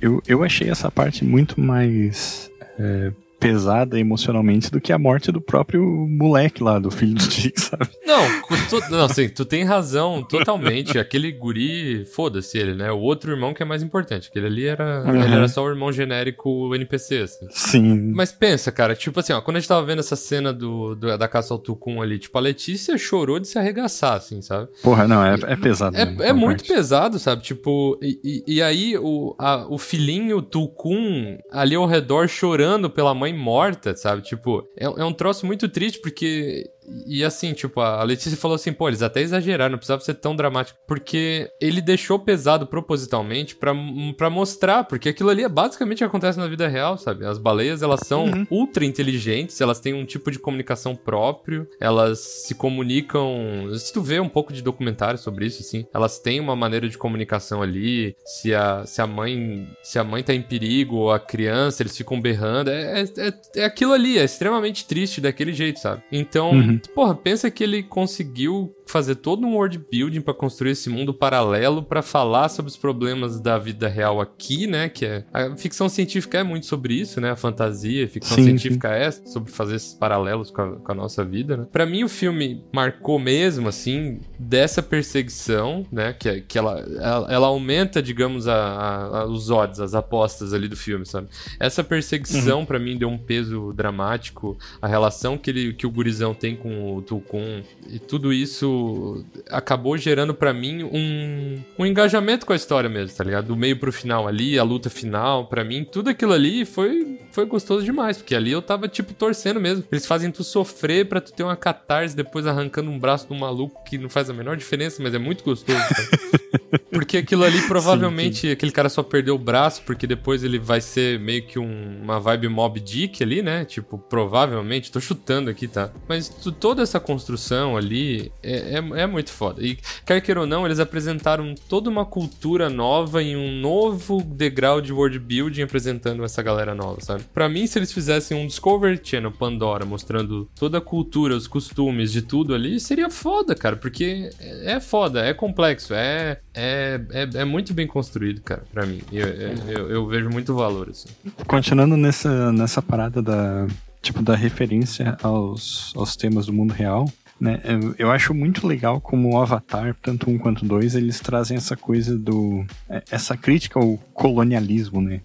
Speaker 2: eu- eu, achei essa parte muito mais é, pesada emocionalmente do que a morte do próprio moleque lá, do filho do Dick, sabe?
Speaker 1: Não, to- não, assim, tu tem razão totalmente. Aquele guri, foda-se ele, né? O outro irmão que é mais importante. Aquele ali era,
Speaker 2: Uhum.
Speaker 1: ele era só o irmão genérico NPC, assim.
Speaker 2: Sim.
Speaker 1: Mas pensa, cara, tipo assim, ó, quando a gente tava vendo essa cena do, do- da caça ao Tucum ali, tipo, a Letícia chorou de se arregaçar, assim, sabe?
Speaker 2: Porra, não, é, é pesado.
Speaker 1: É, é muito
Speaker 2: parte.
Speaker 1: pesado, sabe? Tipo, e, e- e aí o, a- o filhinho Tucum ali ao redor chorando pela mãe morta, sabe? Tipo, é, é um troço muito triste porque E assim, tipo, a Letícia falou assim, pô, eles até exageraram, não precisava ser tão dramático. Porque ele deixou pesado propositalmente pra, pra mostrar, porque aquilo ali é basicamente o que acontece na vida real, sabe? As baleias, elas são
Speaker 2: Uhum.
Speaker 1: ultra inteligentes, elas têm um tipo de comunicação próprio, elas se comunicam. Se tu vê um pouco de documentário sobre isso, assim, elas têm uma maneira de comunicação ali. Se a, se a mãe. Se a mãe tá em perigo, ou a criança, eles ficam berrando. É, é, é, é aquilo ali, é extremamente triste daquele jeito, sabe? Então,
Speaker 2: Uhum.
Speaker 1: Porra, pensa que ele conseguiu fazer todo um world building pra construir esse mundo paralelo pra falar sobre os problemas da vida real aqui, né? Que é a ficção científica é muito sobre isso, né? A fantasia, a ficção
Speaker 2: Sim,
Speaker 1: científica é sobre fazer esses paralelos com a, com a nossa vida, né? Para mim o filme marcou mesmo assim dessa perseguição, né? Que, que ela, ela, ela aumenta, digamos, a, a- os odds, as apostas ali do filme, sabe? Essa perseguição pra mim deu um peso dramático, a relação que ele que o gurizão tem com o Tulkun e tudo isso acabou gerando pra mim um, um engajamento com a história mesmo, tá ligado? Do meio pro final ali, a luta final, pra mim, tudo aquilo ali foi, foi gostoso demais, porque ali eu tava, tipo, torcendo mesmo. Eles fazem tu sofrer pra tu ter uma catarse depois arrancando um braço do maluco que não faz a menor diferença, mas é muito gostoso, sabe? Porque aquilo ali provavelmente aquele cara só perdeu o braço porque depois ele vai ser meio que um- uma vibe Mob Dick ali, né? Tipo, provavelmente, tô chutando aqui, tá? Mas tu- toda essa construção ali é, é, é muito foda. E quer queira ou não, eles apresentaram toda uma cultura nova em um novo degrau de world building apresentando essa galera nova, sabe? Pra mim, se eles fizessem um Discovery Channel Pandora mostrando toda a cultura, os costumes de tudo ali, seria foda, cara, porque é é foda, é complexo, é, é, é, é muito bem construído, cara, pra mim. Eu, eu, eu- eu vejo muito valor, assim.
Speaker 2: Continuando nessa, nessa parada da, tipo, da referência aos, aos temas do mundo real, né? Eu, acho muito legal como o Avatar, tanto um quanto dois, eles trazem essa coisa do... é, essa crítica ao colonialismo, né?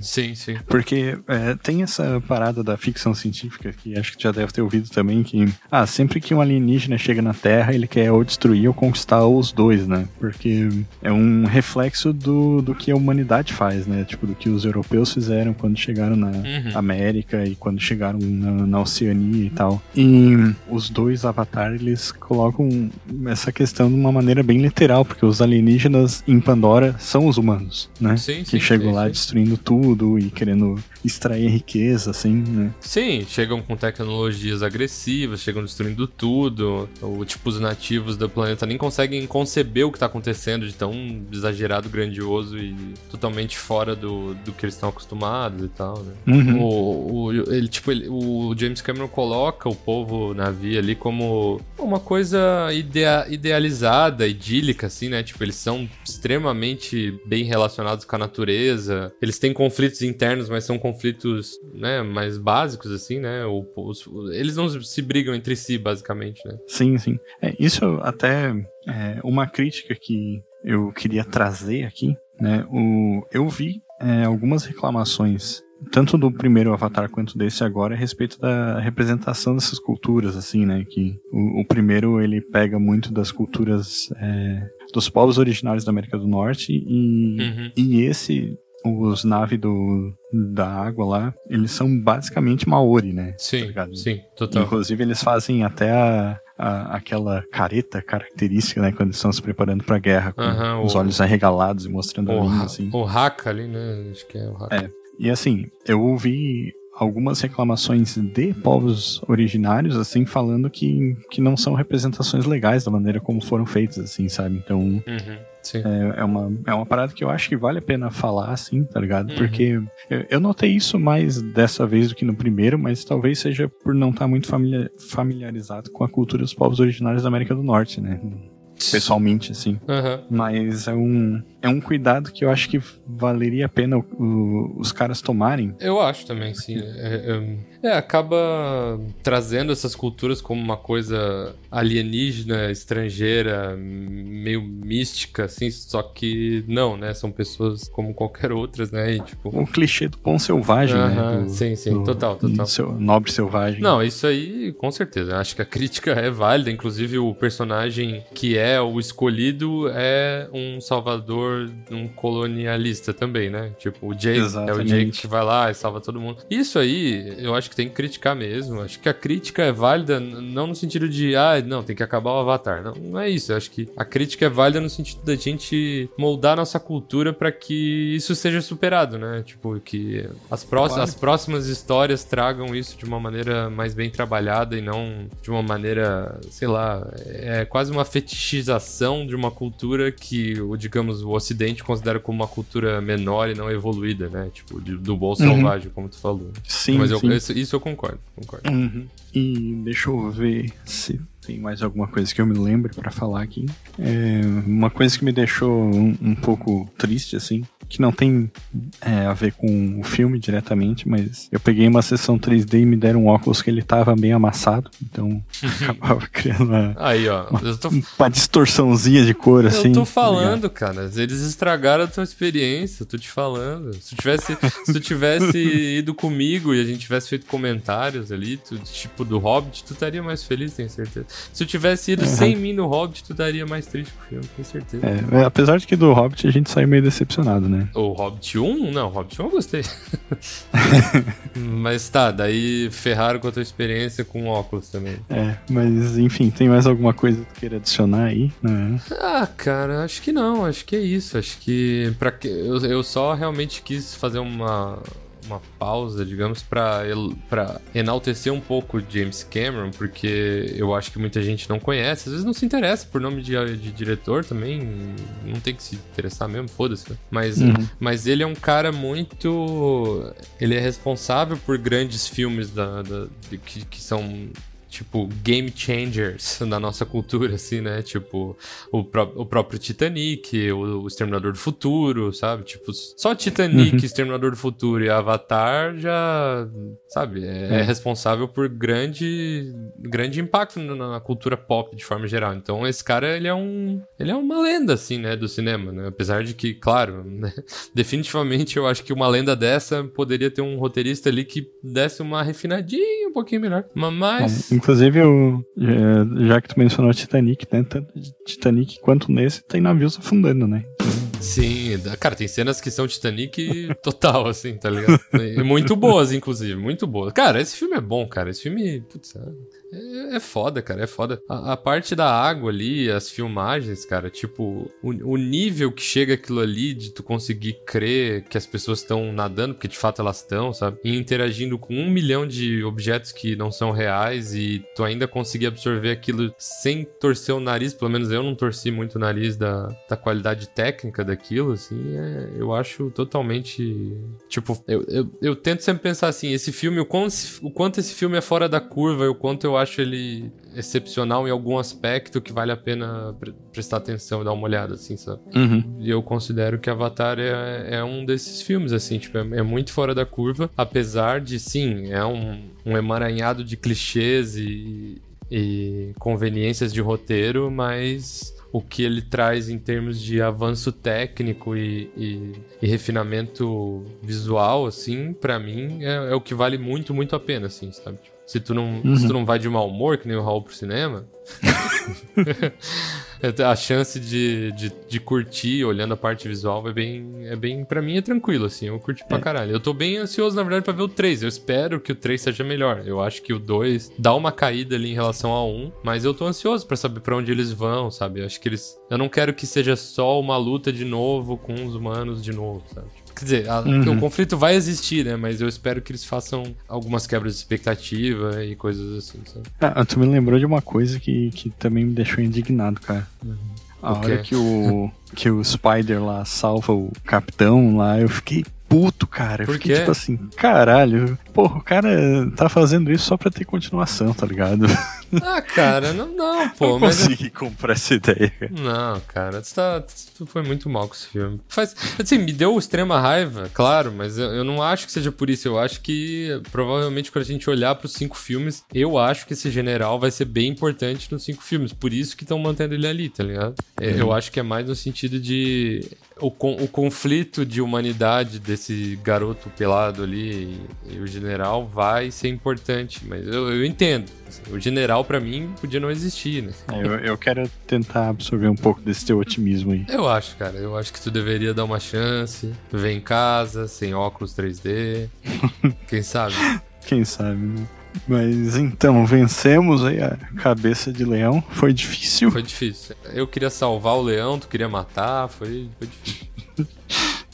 Speaker 1: Sim, sim.
Speaker 2: Porque é, tem essa parada da ficção científica, que acho que já deve ter ouvido também, que ah, sempre que um alienígena chega na Terra, ele quer ou destruir ou conquistar os dois, né? Porque é um reflexo do, do que a humanidade faz, né? Tipo, do que os europeus fizeram quando chegaram na
Speaker 1: Uhum.
Speaker 2: América e quando chegaram na, na Oceania e tal. E os dois Avatar, eles colocam essa questão de uma maneira bem literal, porque os alienígenas em Pandora são os humanos, né?
Speaker 1: Sim,
Speaker 2: que
Speaker 1: sim,
Speaker 2: chegam
Speaker 1: sim,
Speaker 2: lá destruindo tudo e querendo extrair riqueza, assim, né?
Speaker 1: Sim, chegam com tecnologias agressivas, chegam destruindo tudo. Ou, tipo, os nativos do planeta nem conseguem conceber o que tá acontecendo de tão exagerado, grandioso e totalmente fora do, do que eles estão acostumados e tal, né?
Speaker 2: Uhum.
Speaker 1: O, o, ele, tipo, ele- o James Cameron coloca o povo navio ali como uma coisa idea- idealizada, idílica, assim, né? Tipo, eles são extremamente bem relacionados com a natureza. Eles têm conflitos internos, mas são conflitos, né, mais básicos, assim, né? O- os- eles não se brigam entre si, basicamente, né?
Speaker 2: Sim, sim. É, isso até é uma crítica que eu queria trazer aqui, né? O, eu vi é, algumas reclamações, tanto do primeiro Avatar quanto desse agora, a respeito da representação dessas culturas, assim, né? Que o, o primeiro ele pega muito das culturas é, dos povos originários da América do Norte e,
Speaker 1: Uhum.
Speaker 2: e esse os naves do da água lá, eles são basicamente Maori, né?
Speaker 1: Sim,
Speaker 2: ligado?
Speaker 1: sim, total.
Speaker 2: Inclusive, eles fazem até a, a- aquela careta característica, né? Quando eles estão se preparando pra guerra, com
Speaker 1: Aham,
Speaker 2: os
Speaker 1: o-
Speaker 2: olhos arregalados e mostrando a
Speaker 1: O,
Speaker 2: língua,
Speaker 1: ha-
Speaker 2: assim.
Speaker 1: o Haka ali, né? Acho que é o Haka.
Speaker 2: É. E assim, eu ouvi algumas reclamações de povos originários, assim, falando que, que não são representações legais da maneira como foram feitas, assim, sabe? Então,
Speaker 1: Uhum.
Speaker 2: É, é uma, é uma parada que eu acho que vale a pena falar, assim, tá ligado?
Speaker 1: Uhum.
Speaker 2: Porque eu, eu notei isso mais dessa vez do que no primeiro, mas talvez seja por não estar muito familiar- familiarizado com a cultura dos povos originários da América do Norte, né? Pessoalmente, assim.
Speaker 1: Aham.
Speaker 2: Mas é um, é um cuidado que eu acho que valeria a pena o- o- os caras tomarem.
Speaker 1: Eu acho também, sim. É, é- é, acaba trazendo essas culturas como uma coisa alienígena, estrangeira, meio mística, assim, só que não, né? São pessoas como qualquer outras, né? E, tipo.
Speaker 2: O clichê do pão selvagem,
Speaker 1: Aham,
Speaker 2: né? Do-
Speaker 1: sim, sim,
Speaker 2: do-
Speaker 1: total, total.
Speaker 2: do seu- nobre selvagem.
Speaker 1: Não, isso aí, com certeza. Acho que a crítica é válida. Inclusive, o personagem que é o escolhido é um salvador, um colonialista também, né? Tipo, o Jake é o
Speaker 2: Exatamente.
Speaker 1: Jake que vai lá e salva todo mundo. Isso aí, eu acho que tem que criticar mesmo. Acho que a crítica é válida, não no sentido de, ah, não, tem que acabar o Avatar. Não, não é isso. Eu acho que a crítica é válida no sentido da gente moldar nossa cultura pra que isso seja superado, né? Tipo, que as, próximas,
Speaker 2: Claro.
Speaker 1: as próximas histórias tragam isso de uma maneira mais bem trabalhada e não de uma maneira, sei lá, é quase uma fetichização de uma cultura que, o, digamos, o Ocidente considera como uma cultura menor e não evoluída, né? Tipo, do bom selvagem, como tu falou.
Speaker 2: Sim,
Speaker 1: Mas eu-
Speaker 2: sim.
Speaker 1: isso, isso eu concordo, concordo.
Speaker 2: Uhum. E deixa eu ver se tem mais alguma coisa que eu me lembre pra falar aqui. É, uma coisa que me deixou um, um pouco triste, assim, que não tem é, a ver com o filme diretamente, mas eu peguei uma sessão 3D e me deram um óculos que ele tava bem amassado, então acabava criando uma,
Speaker 1: Aí, ó, eu tô,
Speaker 2: uma distorçãozinha de cor, assim.
Speaker 1: eu tô
Speaker 2: tá
Speaker 1: falando, cara. Eles estragaram a tua experiência, eu tô te falando. Se tu tivesse, se tu tivesse ido comigo e a gente tivesse feito comentários ali, tu- tipo do Hobbit, tu estaria mais feliz, tenho certeza. Se tu tivesse ido sem mim no Hobbit, tu estaria mais triste com o filme, tenho certeza.
Speaker 2: É, apesar de que do Hobbit a gente saiu meio decepcionado, né?
Speaker 1: O Hobbit 1? Não, Hobbit 1 eu gostei. Mas tá, daí ferraram com a tua experiência com óculos também.
Speaker 2: É, mas enfim, tem mais alguma coisa que tu queira adicionar aí? né?
Speaker 1: Ah, cara, acho que não, acho que é isso. Acho que para que eu, eu só realmente quis fazer uma uma pausa, digamos, pra enaltecer um pouco James Cameron, porque eu acho que muita gente não conhece, às vezes não se interessa por nome de, de diretor também, não tem que se interessar mesmo, foda-se. né? Mas,
Speaker 2: Uhum.
Speaker 1: mas ele é um cara muito. Ele é responsável por grandes filmes da, da- de- que, que são. Tipo, game changers na nossa cultura, assim, né? Tipo, o, pró- o próprio Titanic, o, o Exterminador do Futuro, sabe? Tipo, só Titanic,
Speaker 2: Uhum.
Speaker 1: Exterminador do Futuro e Avatar já, sabe? É, é responsável por grande, grande impacto na, na cultura pop de forma geral. Então, esse cara, ele é um, ele é uma lenda, assim, né? Do cinema, né? Apesar de que, claro, né? definitivamente eu acho que uma lenda dessa poderia ter um roteirista ali que desse uma refinadinha um pouquinho melhor. Ma- Mas.
Speaker 2: É, inclusive, eu, já, já que tu mencionou Titanic, né? Tanto Titanic quanto nesse, tem navios afundando, né?
Speaker 1: Sim, cara, tem cenas que são Titanic total, assim, tá ligado? E muito boas, inclusive, muito boas. Cara, esse filme é bom, cara. Esse filme, putz, é, é foda, cara, é foda. A, a parte da água ali, as filmagens, cara, tipo, o, o nível que chega aquilo ali de tu conseguir crer que as pessoas estão nadando, porque de fato elas estão, sabe? E interagindo com um milhão de objetos que não são reais e tu ainda conseguir absorver aquilo sem torcer o nariz, pelo menos eu não torci muito o nariz da, da qualidade técnica daquilo, assim, é, eu acho totalmente. Tipo, eu, eu, eu tento sempre pensar assim: esse filme, o quanto, o quanto esse filme é fora da curva e o quanto eu acho ele excepcional em algum aspecto que vale a pena pre- prestar atenção e dar uma olhada, assim, sabe?
Speaker 2: Uhum.
Speaker 1: E eu considero que Avatar é, é um desses filmes, assim, tipo, é, é muito fora da curva, apesar de, sim, é um, um emaranhado de clichês e, e conveniências de roteiro, mas o que ele traz em termos de avanço técnico e, e- e refinamento visual, assim, pra mim, é, é o que vale muito, muito a pena, assim, sabe? Tipo, se tu não, se tu não vai de mau humor, que nem o Raul pro cinema, a chance de, de, de curtir olhando a parte visual é bem, é bem. Pra mim é tranquilo, assim. Eu curti pra caralho. Eu tô bem ansioso, na verdade, pra ver o 3. Eu espero que o 3 seja melhor. Eu acho que o 2 dá uma caída ali em relação ao 1, mas eu tô ansioso pra saber pra onde eles vão, sabe? Eu acho que eles. Eu não quero que seja só uma luta de novo com os humanos de novo, sabe? Quer dizer, a-
Speaker 2: Uhum.
Speaker 1: o conflito vai existir, né? Mas eu espero que eles façam algumas quebras de expectativa e coisas assim, sabe?
Speaker 2: Ah, tu me lembrou de uma coisa que, que também me deixou indignado, cara. A
Speaker 1: O quê?
Speaker 2: hora que o, que o Spider lá salva o capitão lá, eu fiquei puto, cara.
Speaker 1: Por
Speaker 2: fiquei
Speaker 1: quê?
Speaker 2: tipo assim, caralho. Porra, o cara tá fazendo isso só pra ter continuação, tá ligado?
Speaker 1: Ah, cara, não, não pô,
Speaker 2: não
Speaker 1: mas.
Speaker 2: consegui comprar essa ideia.
Speaker 1: Não, cara, tu, tá, tu foi muito mal com esse filme. Faz, assim, me deu extrema raiva, claro, mas eu, eu não acho que seja por isso. Eu acho que provavelmente quando a gente olhar pros cinco filmes, eu acho que esse general vai ser bem importante nos cinco filmes. Por isso que estão mantendo ele ali, tá ligado? É, Eu acho que é mais no sentido de. O, con- o conflito de humanidade desse garoto pelado ali e, e o general vai ser importante, mas eu, eu entendo. O general, pra mim, podia não existir, né?
Speaker 2: Eu, eu quero tentar absorver um pouco desse teu otimismo aí.
Speaker 1: Eu acho, cara. Eu acho que tu deveria dar uma chance. Ver em casa, sem óculos 3D. Quem sabe?
Speaker 2: Quem sabe, né? Mas então, vencemos aí a cabeça de leão. Foi difícil.
Speaker 1: Foi difícil. Eu queria salvar o leão, tu queria matar. Foi, foi difícil.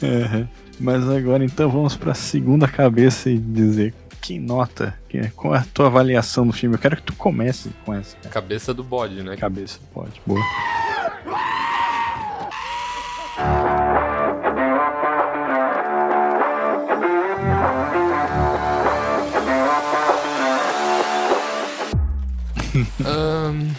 Speaker 2: Aham. Mas agora então vamos pra segunda cabeça e dizer que nota, que- qual é a tua avaliação do filme. Eu quero que tu comece com essa cara.
Speaker 1: Cabeça do bode, né?
Speaker 2: cabeça. Pode, boa.
Speaker 1: Ahn,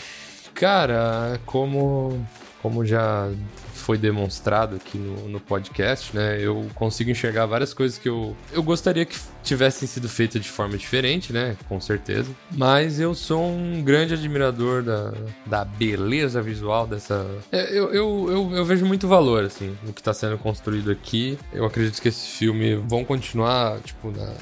Speaker 1: cara, como, como já foi demonstrado aqui no, no podcast, né? Eu consigo enxergar várias coisas que eu, eu gostaria que tivessem sido feitas de forma diferente, né? Com certeza. Mas eu sou um grande admirador da, da beleza visual dessa. É, Eu, eu, eu, eu vejo muito valor, assim, no que tá sendo construído aqui. Eu acredito que esse filme vão continuar, tipo, na,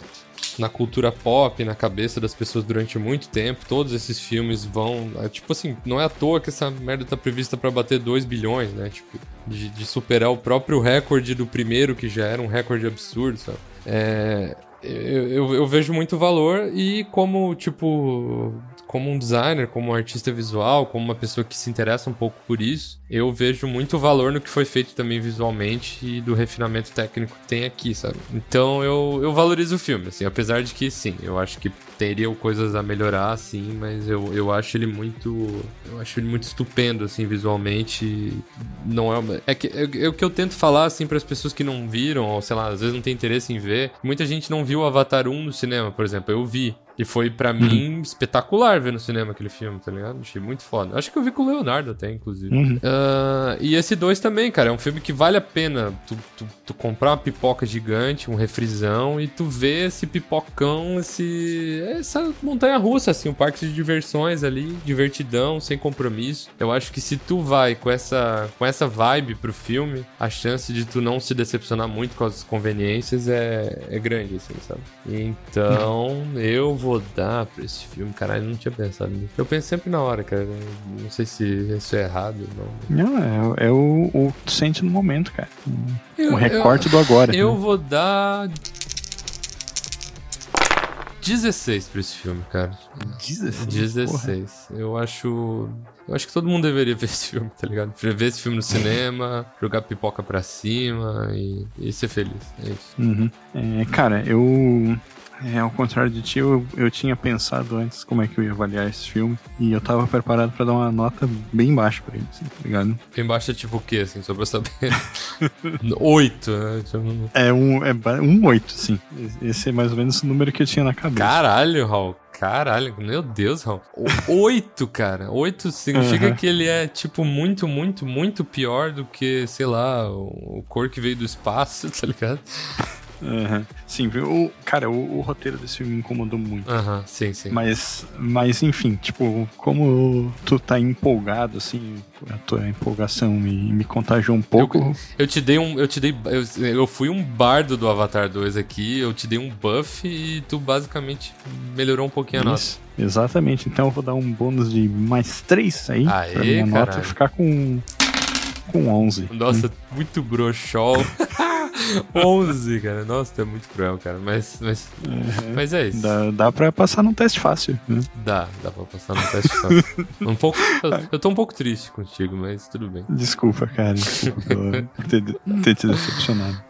Speaker 1: na cultura pop, na cabeça das pessoas durante muito tempo. Todos esses filmes vão. é, Tipo assim, não é à toa que essa merda tá prevista pra bater 2 bilhões, né? Tipo, de, de superar o próprio recorde do primeiro, que já era um recorde absurdo, sabe? É. Eu, eu, eu vejo muito valor e como, tipo, como um designer, como um artista visual, como uma pessoa que se interessa um pouco por isso, eu vejo muito valor no que foi feito também visualmente e do refinamento técnico que tem aqui, sabe? Então eu, eu valorizo o filme, assim, apesar de que sim, eu acho que teriam coisas a melhorar, sim, mas eu, eu acho ele muito. Eu acho ele muito estupendo, assim, visualmente. Não é. uma- É, que, é, é o que eu tento falar, assim, para as pessoas que não viram, ou sei lá, às vezes não tem interesse em ver. Muita gente não viu o Avatar 1 no cinema, por exemplo. Eu vi. E foi pra mim espetacular ver no cinema aquele filme, tá ligado? Achei muito foda. Acho que eu vi com o Leonardo até, inclusive.
Speaker 2: Uhum.
Speaker 1: Ah, e esse 2 também, cara, é um filme que vale a pena tu, tu, tu comprar uma pipoca gigante, um refrisão, e tu ver esse pipocão, esse essa montanha russa, assim, um parque de diversões ali, divertidão, sem compromisso. Eu acho que se tu vai com essa, com essa vibe pro filme, a chance de tu não se decepcionar muito com as conveniências é, é grande, assim, sabe? Então, eu vou dar pra esse filme, caralho, eu não tinha pensado nisso. Eu penso sempre na hora, cara. Não sei se isso é errado ou não.
Speaker 2: Não, é, é o, o que tu sente no momento, cara.
Speaker 1: Eu-
Speaker 2: um recorte do agora.
Speaker 1: Eu
Speaker 2: né?
Speaker 1: vou dar 16 pra esse filme, cara.
Speaker 2: 16.
Speaker 1: 16. Eu acho. Eu acho que todo mundo deveria ver esse filme, tá ligado? Ver esse filme no cinema, jogar pipoca pra cima e, e ser feliz. É isso.
Speaker 2: Uhum. É, cara, eu. É, ao contrário de ti, eu, eu tinha pensado antes como é que eu ia avaliar esse filme. E eu tava preparado pra dar uma nota bem baixa pra ele, assim, tá ligado?
Speaker 1: Embaixo é tipo o quê, assim, só pra saber? 8, né? Tipo,
Speaker 2: É um, é um 8, sim. Esse é mais ou menos o número que eu tinha na cabeça.
Speaker 1: Caralho, Raul. Caralho, meu Deus, Raul. Oito, cara. Oito significa
Speaker 2: Uhum.
Speaker 1: que ele é, tipo, muito, muito, muito pior do que, sei lá, o, o cor que veio do espaço, tá ligado?
Speaker 2: Aham. Sim, o, cara, o, o roteiro desse filme me incomodou muito.
Speaker 1: Aham, sim, sim.
Speaker 2: Mas, mas enfim, tipo, como tu tá empolgado, assim, a tua empolgação me, me contagiou um pouco.
Speaker 1: Eu te dei um. Eu te dei. Eu, eu fui um bardo do Avatar 2 aqui, eu te dei um buff e tu basicamente melhorou um pouquinho a nota.
Speaker 2: Isso, exatamente. Então eu vou dar um bônus de mais 3 aí
Speaker 1: Aê,
Speaker 2: pra minha nota
Speaker 1: caralho.
Speaker 2: ficar com, com 11.
Speaker 1: Nossa, muito broxol. 11, cara. Nossa, tu é muito cruel, cara. Mas, mas, mas é isso.
Speaker 2: Dá, dá pra passar num teste fácil, né?
Speaker 1: Dá, dá pra passar no teste fácil. um pouco, eu, tô um pouco triste contigo, mas tudo bem.
Speaker 2: Desculpa, cara. Desculpa por ter, ter te decepcionado.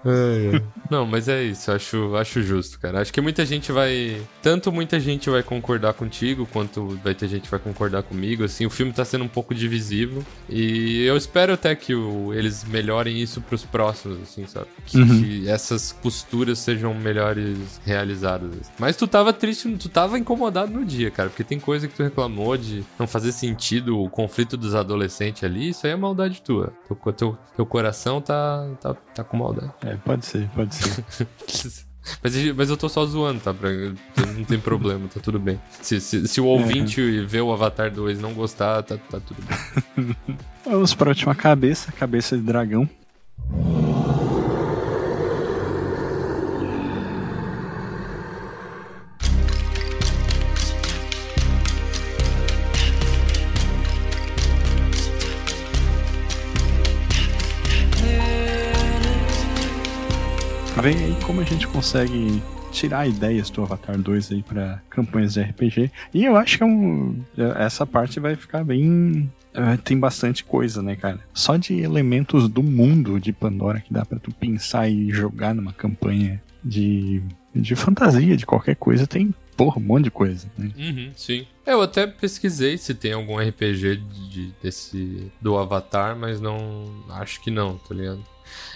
Speaker 1: Não, mas é isso, acho, acho justo, cara. Acho que muita gente vai. Tanto muita gente vai concordar contigo, quanto vai ter gente que vai concordar comigo. Assim, o filme tá sendo um pouco divisivo. E eu espero até que o- eles melhorem isso pros próximos, assim, sabe? Que,
Speaker 2: Uhum.
Speaker 1: que essas costuras sejam melhores realizadas. Mas tu tava triste, tu tava incomodado no dia, cara, porque tem coisa que tu reclamou de não fazer sentido o conflito dos adolescentes ali, isso aí é maldade tua. Teu, teu, teu coração tá, tá, tá com maldade.
Speaker 2: É, pode ser, pode ser.
Speaker 1: Mas, mas eu tô só zoando, tá? Não tem problema, tá tudo bem. Se, se, se o ouvinte ver o Avatar 2 e não gostar, tá, tá tudo bem.
Speaker 2: Vamos para a última cabeça, cabeça de dragão. Vem aí como a gente consegue tirar ideias do Avatar 2 aí para campanhas de RPG. E eu acho que é um, essa parte vai ficar bem é, tem bastante coisa, né, cara? Só de elementos do mundo de Pandora que dá pra tu pensar e jogar numa campanha de, de fantasia, de qualquer coisa, tem, porra, um monte de coisa, né?
Speaker 1: Uhum, sim. Eu até pesquisei se tem algum RPG de, desse do Avatar, mas não. Acho que não, tá ligado?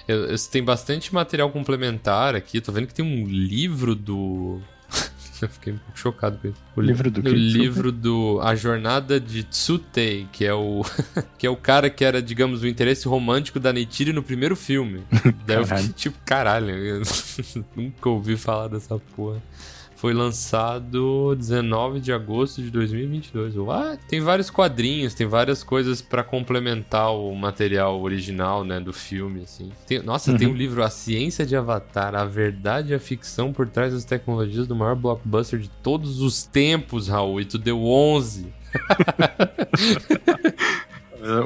Speaker 1: Eu, eu- tem bastante material complementar aqui. Tô vendo que tem um livro do. eu fiquei um pouco chocado com isso. O li-
Speaker 2: Livro do
Speaker 1: O
Speaker 2: quê?
Speaker 1: livro do A Jornada de Tsutei, que é o que é o cara que era, digamos, o interesse romântico da Neytiri no primeiro filme. Daí eu fiquei tipo, caralho, eu nunca ouvi falar dessa porra. Foi lançado 19 de agosto de 2022. Ah, tem vários quadrinhos, tem várias coisas pra complementar o material original, né, do filme, assim. Tem- nossa, tem um livro A Ciência de Avatar, a verdade e a ficção por trás das tecnologias do maior blockbuster de todos os tempos, Raul, e tu deu 11.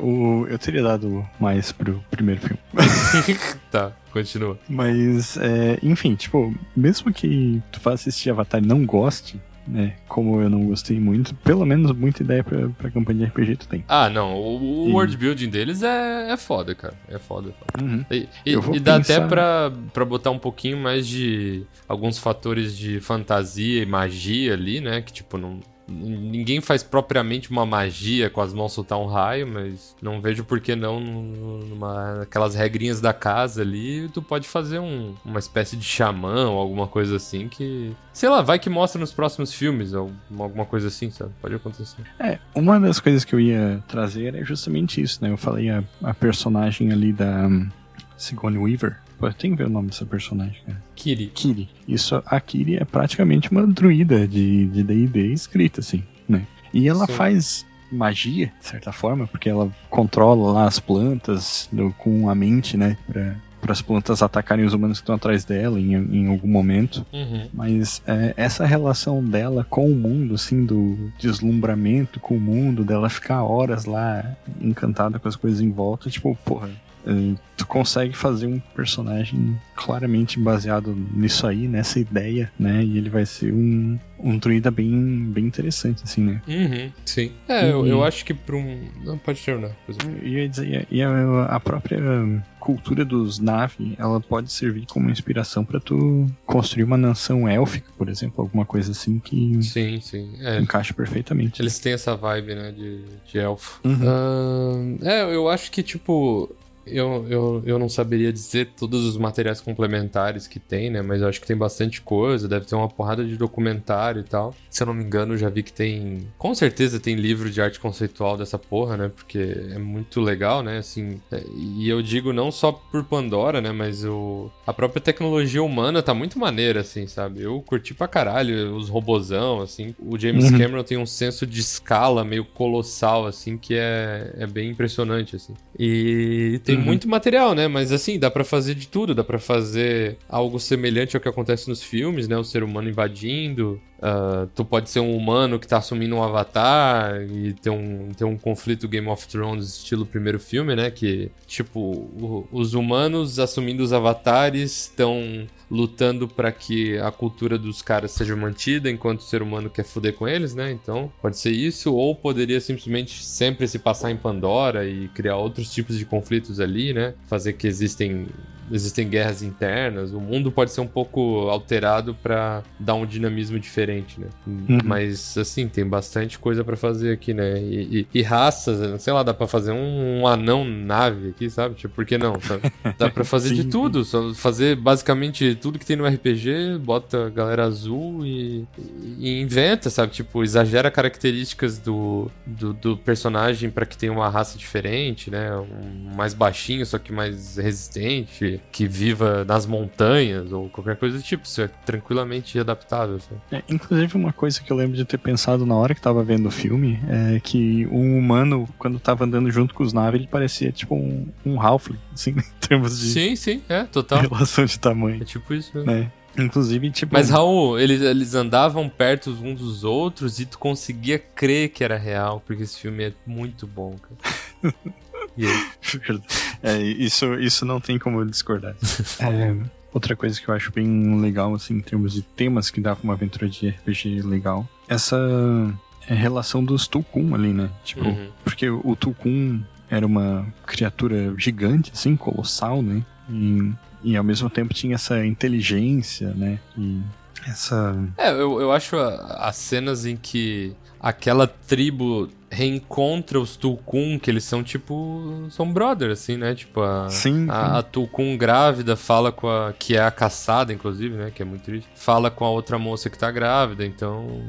Speaker 2: O, eu teria dado mais pro primeiro filme.
Speaker 1: tá, continua.
Speaker 2: Mas, é, enfim, tipo, mesmo que tu vá assistir Avatar e não goste, né? Como eu não gostei muito, pelo menos muita ideia pra, pra campanha de RPG tu tem.
Speaker 1: Ah, não, o, o
Speaker 2: E-
Speaker 1: world building deles é, é foda, cara. É foda. é foda.
Speaker 2: Uhum.
Speaker 1: E, e- e dá
Speaker 2: pensar-
Speaker 1: até pra, pra botar um pouquinho mais de alguns fatores de fantasia e magia ali, né? Que tipo, não. Ninguém faz propriamente uma magia com as mãos soltar um raio, mas não vejo por que não num- numa, aquelas regrinhas da casa ali, tu pode fazer um- uma espécie de xamã ou alguma coisa assim que. Sei lá, vai que mostra nos próximos filmes, alguma coisa assim, sabe? Pode acontecer.
Speaker 2: É, uma das coisas que eu ia trazer é justamente isso, né? Eu falei a, a personagem ali da hum, Sigourney Weaver. Tenho que ver o nome dessa personagem, cara.
Speaker 1: Kiri.
Speaker 2: Kiri. Isso, a Kiri é praticamente uma druida de de D&D escrita, assim, né? E ela
Speaker 1: Sim.
Speaker 2: faz magia, de certa forma, porque ela controla lá as plantas do- com a mente, né? Pra, para as plantas atacarem os humanos que estão atrás dela em, em algum momento.
Speaker 1: Uhum.
Speaker 2: Mas é, essa relação dela com o mundo, assim, do deslumbramento com o mundo, dela ficar horas lá encantada com as coisas em volta, tipo, porra, tu consegue fazer um personagem claramente baseado nisso aí, nessa ideia, né? E ele vai ser um, um druida bem, bem interessante, assim, né?
Speaker 1: Uhum, sim. É, eu,
Speaker 2: Uhum.
Speaker 1: eu acho que pra um. Não, pode terminar. por exemplo.
Speaker 2: Eu ia dizer, e a, a própria cultura dos Na'vi, ela pode servir como inspiração para tu construir uma nação élfica, por exemplo, alguma coisa assim que
Speaker 1: Sim, sim. É,
Speaker 2: encaixa perfeitamente.
Speaker 1: eles têm essa vibe, né, de, de elfo.
Speaker 2: Uhum.
Speaker 1: É, eu acho que, tipo. Eu, eu, eu não saberia dizer todos os materiais complementares que tem, né? Mas eu acho que tem bastante coisa. Deve ter uma porrada de documentário e tal. Se eu não me engano, eu já vi que tem. Com certeza tem livro de arte conceitual dessa porra, né? Porque é muito legal, né? Assim. é, E eu digo não só por Pandora, né? Mas o... a própria tecnologia humana tá muito maneira, assim, sabe? Eu curti pra caralho os robozão, assim. O James
Speaker 2: Uhum.
Speaker 1: Cameron tem um senso de escala meio colossal, assim, que é, é bem impressionante, assim. E tem. Muito material, né? Mas assim, dá pra fazer de tudo. Dá pra fazer algo semelhante ao que acontece nos filmes, né? O ser humano invadindo. ah, tu pode ser um humano que tá assumindo um avatar e ter um, ter um conflito Game of Thrones estilo primeiro filme, né? Que, tipo, o- os humanos assumindo os avatares estão lutando pra que a cultura dos caras seja mantida enquanto o ser humano quer foder com eles, né? Então, pode ser isso, ou poderia simplesmente sempre se passar em Pandora e criar outros tipos de conflitos ali, né? Fazer que existem existem guerras internas, o mundo pode ser um pouco alterado pra dar um dinamismo diferente, né? Mas, assim, tem bastante coisa pra fazer aqui, né? E, e- e raças, sei lá, dá pra fazer um, um anão nave aqui, sabe? Tipo, por que não, sabe? Dá pra fazer de tudo, só fazer basicamente tudo que tem no RPG, bota a galera azul e, e inventa, sabe? Tipo, exagera características do, do, do personagem pra que tenha uma raça diferente, né? Um mais baixinho, só que mais resistente, que viva nas montanhas ou qualquer coisa do tipo. Isso é tranquilamente adaptável, sabe?
Speaker 2: É, inclusive, uma coisa que eu lembro de ter pensado na hora que tava vendo o filme é que um humano, quando tava andando junto com os naves, ele parecia tipo um, um Halfling, assim, em termos de
Speaker 1: Sim, sim, é, total.
Speaker 2: relação de
Speaker 1: É
Speaker 2: tamanho,
Speaker 1: tipo isso, né?
Speaker 2: né? Inclusive, tipo.
Speaker 1: Mas, Raul, eles, eles andavam perto uns dos outros e tu conseguia crer que era real, porque esse filme é muito bom, cara. E aí?
Speaker 2: É, isso, isso não tem como eu discordar. É, outra coisa que eu acho bem legal, assim, em termos de temas que dá pra uma aventura de RPG legal, essa é, relação dos Tulkun ali, né? Tipo,
Speaker 1: Uhum.
Speaker 2: porque o Tulkun era uma criatura gigante, assim, colossal, né? E, e ao mesmo tempo tinha essa inteligência, né? E essa.
Speaker 1: É, eu, eu acho as cenas em que aquela tribo reencontra os Tulkun, que eles são tipo. são brother, assim, né? Tipo, a.
Speaker 2: Sim,
Speaker 1: A, a Tulkun grávida fala com a. que é a caçada, inclusive, né? Que é muito triste. Fala com a outra moça que tá grávida, então.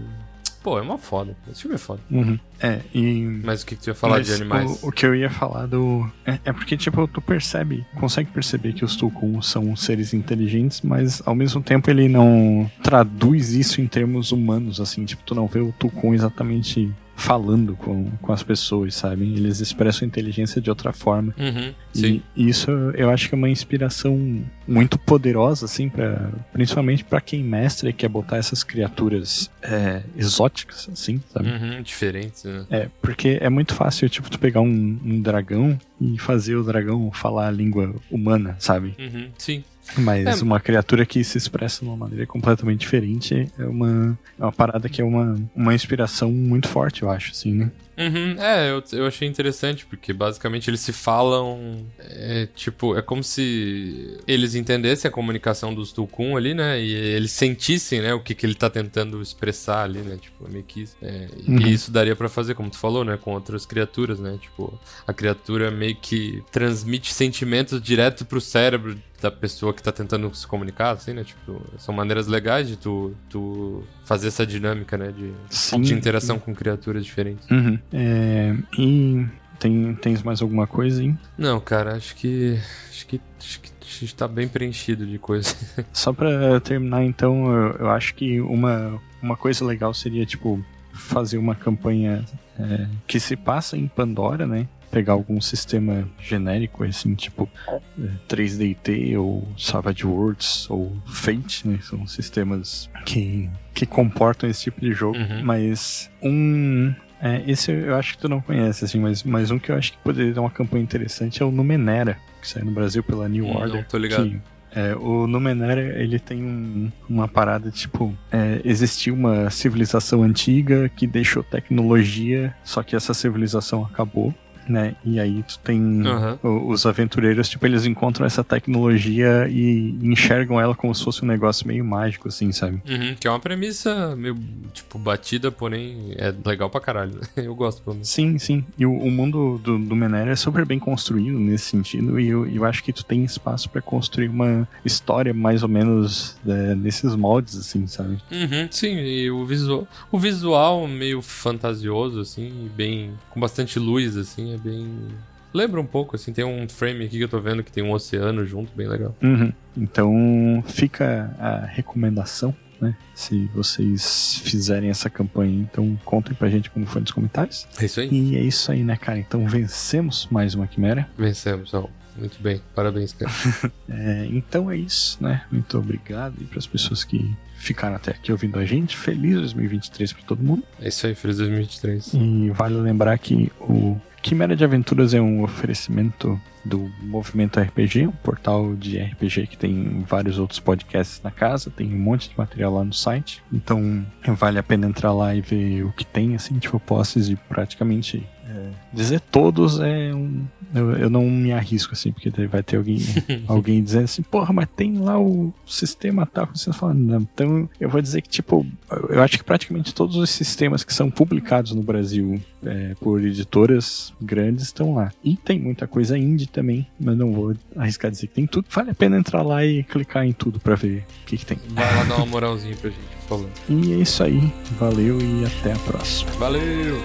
Speaker 1: Pô, é uma foda. Esse filme é foda.
Speaker 2: Uhum. É, e.
Speaker 1: Mas o que, que tu ia falar
Speaker 2: Mas
Speaker 1: de animais?
Speaker 2: O, o que eu ia falar do. É, é porque, tipo, tu percebe, consegue perceber que os Tulkun são seres inteligentes, mas ao mesmo tempo ele não traduz isso em termos humanos, assim. Tipo, tu não vê o Tulkun exatamente falando com, com as pessoas, sabe? Eles expressam inteligência de outra forma.
Speaker 1: Uhum.
Speaker 2: E isso eu acho que é uma inspiração muito poderosa, assim, pra, principalmente pra quem mestra e quer botar essas criaturas é, exóticas, assim, sabe?
Speaker 1: Uhum, diferentes, né?
Speaker 2: É, porque é muito fácil, tipo, tu pegar um, um dragão e fazer o dragão falar a língua humana, sabe?
Speaker 1: Uhum, sim.
Speaker 2: Mas
Speaker 1: É.
Speaker 2: uma criatura que se expressa de uma maneira completamente diferente é uma, é uma parada que é uma, uma inspiração muito forte, eu acho, assim, né?
Speaker 1: Uhum, é, eu, eu achei interessante, porque basicamente eles se falam. É, tipo, é como se eles entendessem a comunicação dos Tulkun ali, né? E eles sentissem, né, o que, que ele tá tentando expressar ali, né? Tipo, meio que isso. É,
Speaker 2: Uhum.
Speaker 1: E isso daria pra fazer, como tu falou, né? Com outras criaturas, né? Tipo, a criatura meio que transmite sentimentos direto pro cérebro da pessoa que tá tentando se comunicar, assim, né? Tipo, são maneiras legais de tu, tu fazer essa dinâmica, né? De,
Speaker 2: Sim.
Speaker 1: de interação com criaturas diferentes.
Speaker 2: Uhum. É, e tem, tens mais alguma coisa, hein?
Speaker 1: Não, cara, acho que. Acho que, acho que a gente tá bem preenchido de coisa.
Speaker 2: Só pra terminar, então, eu, eu acho que uma, uma coisa legal seria, tipo, fazer uma campanha é, que se passa em Pandora, né? Pegar algum sistema genérico, assim, tipo é, 3DT ou Savage Worlds ou Fate, né? São sistemas que, que comportam esse tipo de jogo.
Speaker 1: Uhum.
Speaker 2: Mas um. é, esse eu acho que tu não conhece, assim, mas, mas um que eu acho que poderia dar uma campanha interessante é o Numenera, que saiu no Brasil pela New
Speaker 1: Hum,
Speaker 2: Order.
Speaker 1: não tô ligado.
Speaker 2: que é, o Numenera, ele tem um- uma parada tipo: é, existiu uma civilização antiga que deixou tecnologia, só que essa civilização acabou. Né? E aí tu tem o- os aventureiros, tipo, eles encontram essa tecnologia e enxergam ela como se fosse um negócio meio mágico, assim, sabe?
Speaker 1: Uhum, que é uma premissa meio, tipo, batida, porém é legal pra caralho. Eu gosto, pelo menos.
Speaker 2: Sim, sim. E o, o mundo do, do Menera é super bem construído nesse sentido, e eu, eu acho que tu tem espaço pra construir uma história mais ou menos é, nesses moldes, assim, sabe?
Speaker 1: Uhum, sim, e o visual, o visual meio fantasioso, assim, bem. com bastante luz, assim, é bem. Lembra um pouco, assim, tem um frame aqui que eu tô vendo que tem um oceano junto, bem legal.
Speaker 2: Uhum. Então fica a recomendação, né? Se vocês fizerem essa campanha, então contem pra gente como foi nos comentários.
Speaker 1: É isso aí.
Speaker 2: E é isso aí, né, cara? Então vencemos mais uma quimera.
Speaker 1: Vencemos, ó. Muito bem, parabéns, cara.
Speaker 2: É, então é isso, né? Muito obrigado e para as pessoas que ficaram até aqui ouvindo a gente. Feliz 2023 para todo mundo.
Speaker 1: É isso aí, feliz 2023.
Speaker 2: E vale lembrar que o Quimera de Aventuras é um oferecimento do Movimento RPG, um portal de RPG que tem vários outros podcasts na casa, tem um monte de material lá no site. Então vale a pena entrar lá e ver o que tem, assim, tipo, posts de praticamente É, dizer todos é um. Eu, eu não me arrisco assim, porque vai ter alguém, alguém dizendo assim, porra, mas tem lá o sistema tal que você falando. Não. Então eu vou dizer que, tipo, eu acho que praticamente todos os sistemas que são publicados no Brasil é, por editoras grandes estão lá. E tem muita coisa indie também, mas não vou arriscar dizer que tem tudo. Vale a pena entrar lá e clicar em tudo pra ver o que, que tem.
Speaker 1: Vai lá dar uma moralzinha pra gente, por favor.
Speaker 2: E é isso aí. Valeu e até a próxima.
Speaker 1: Valeu!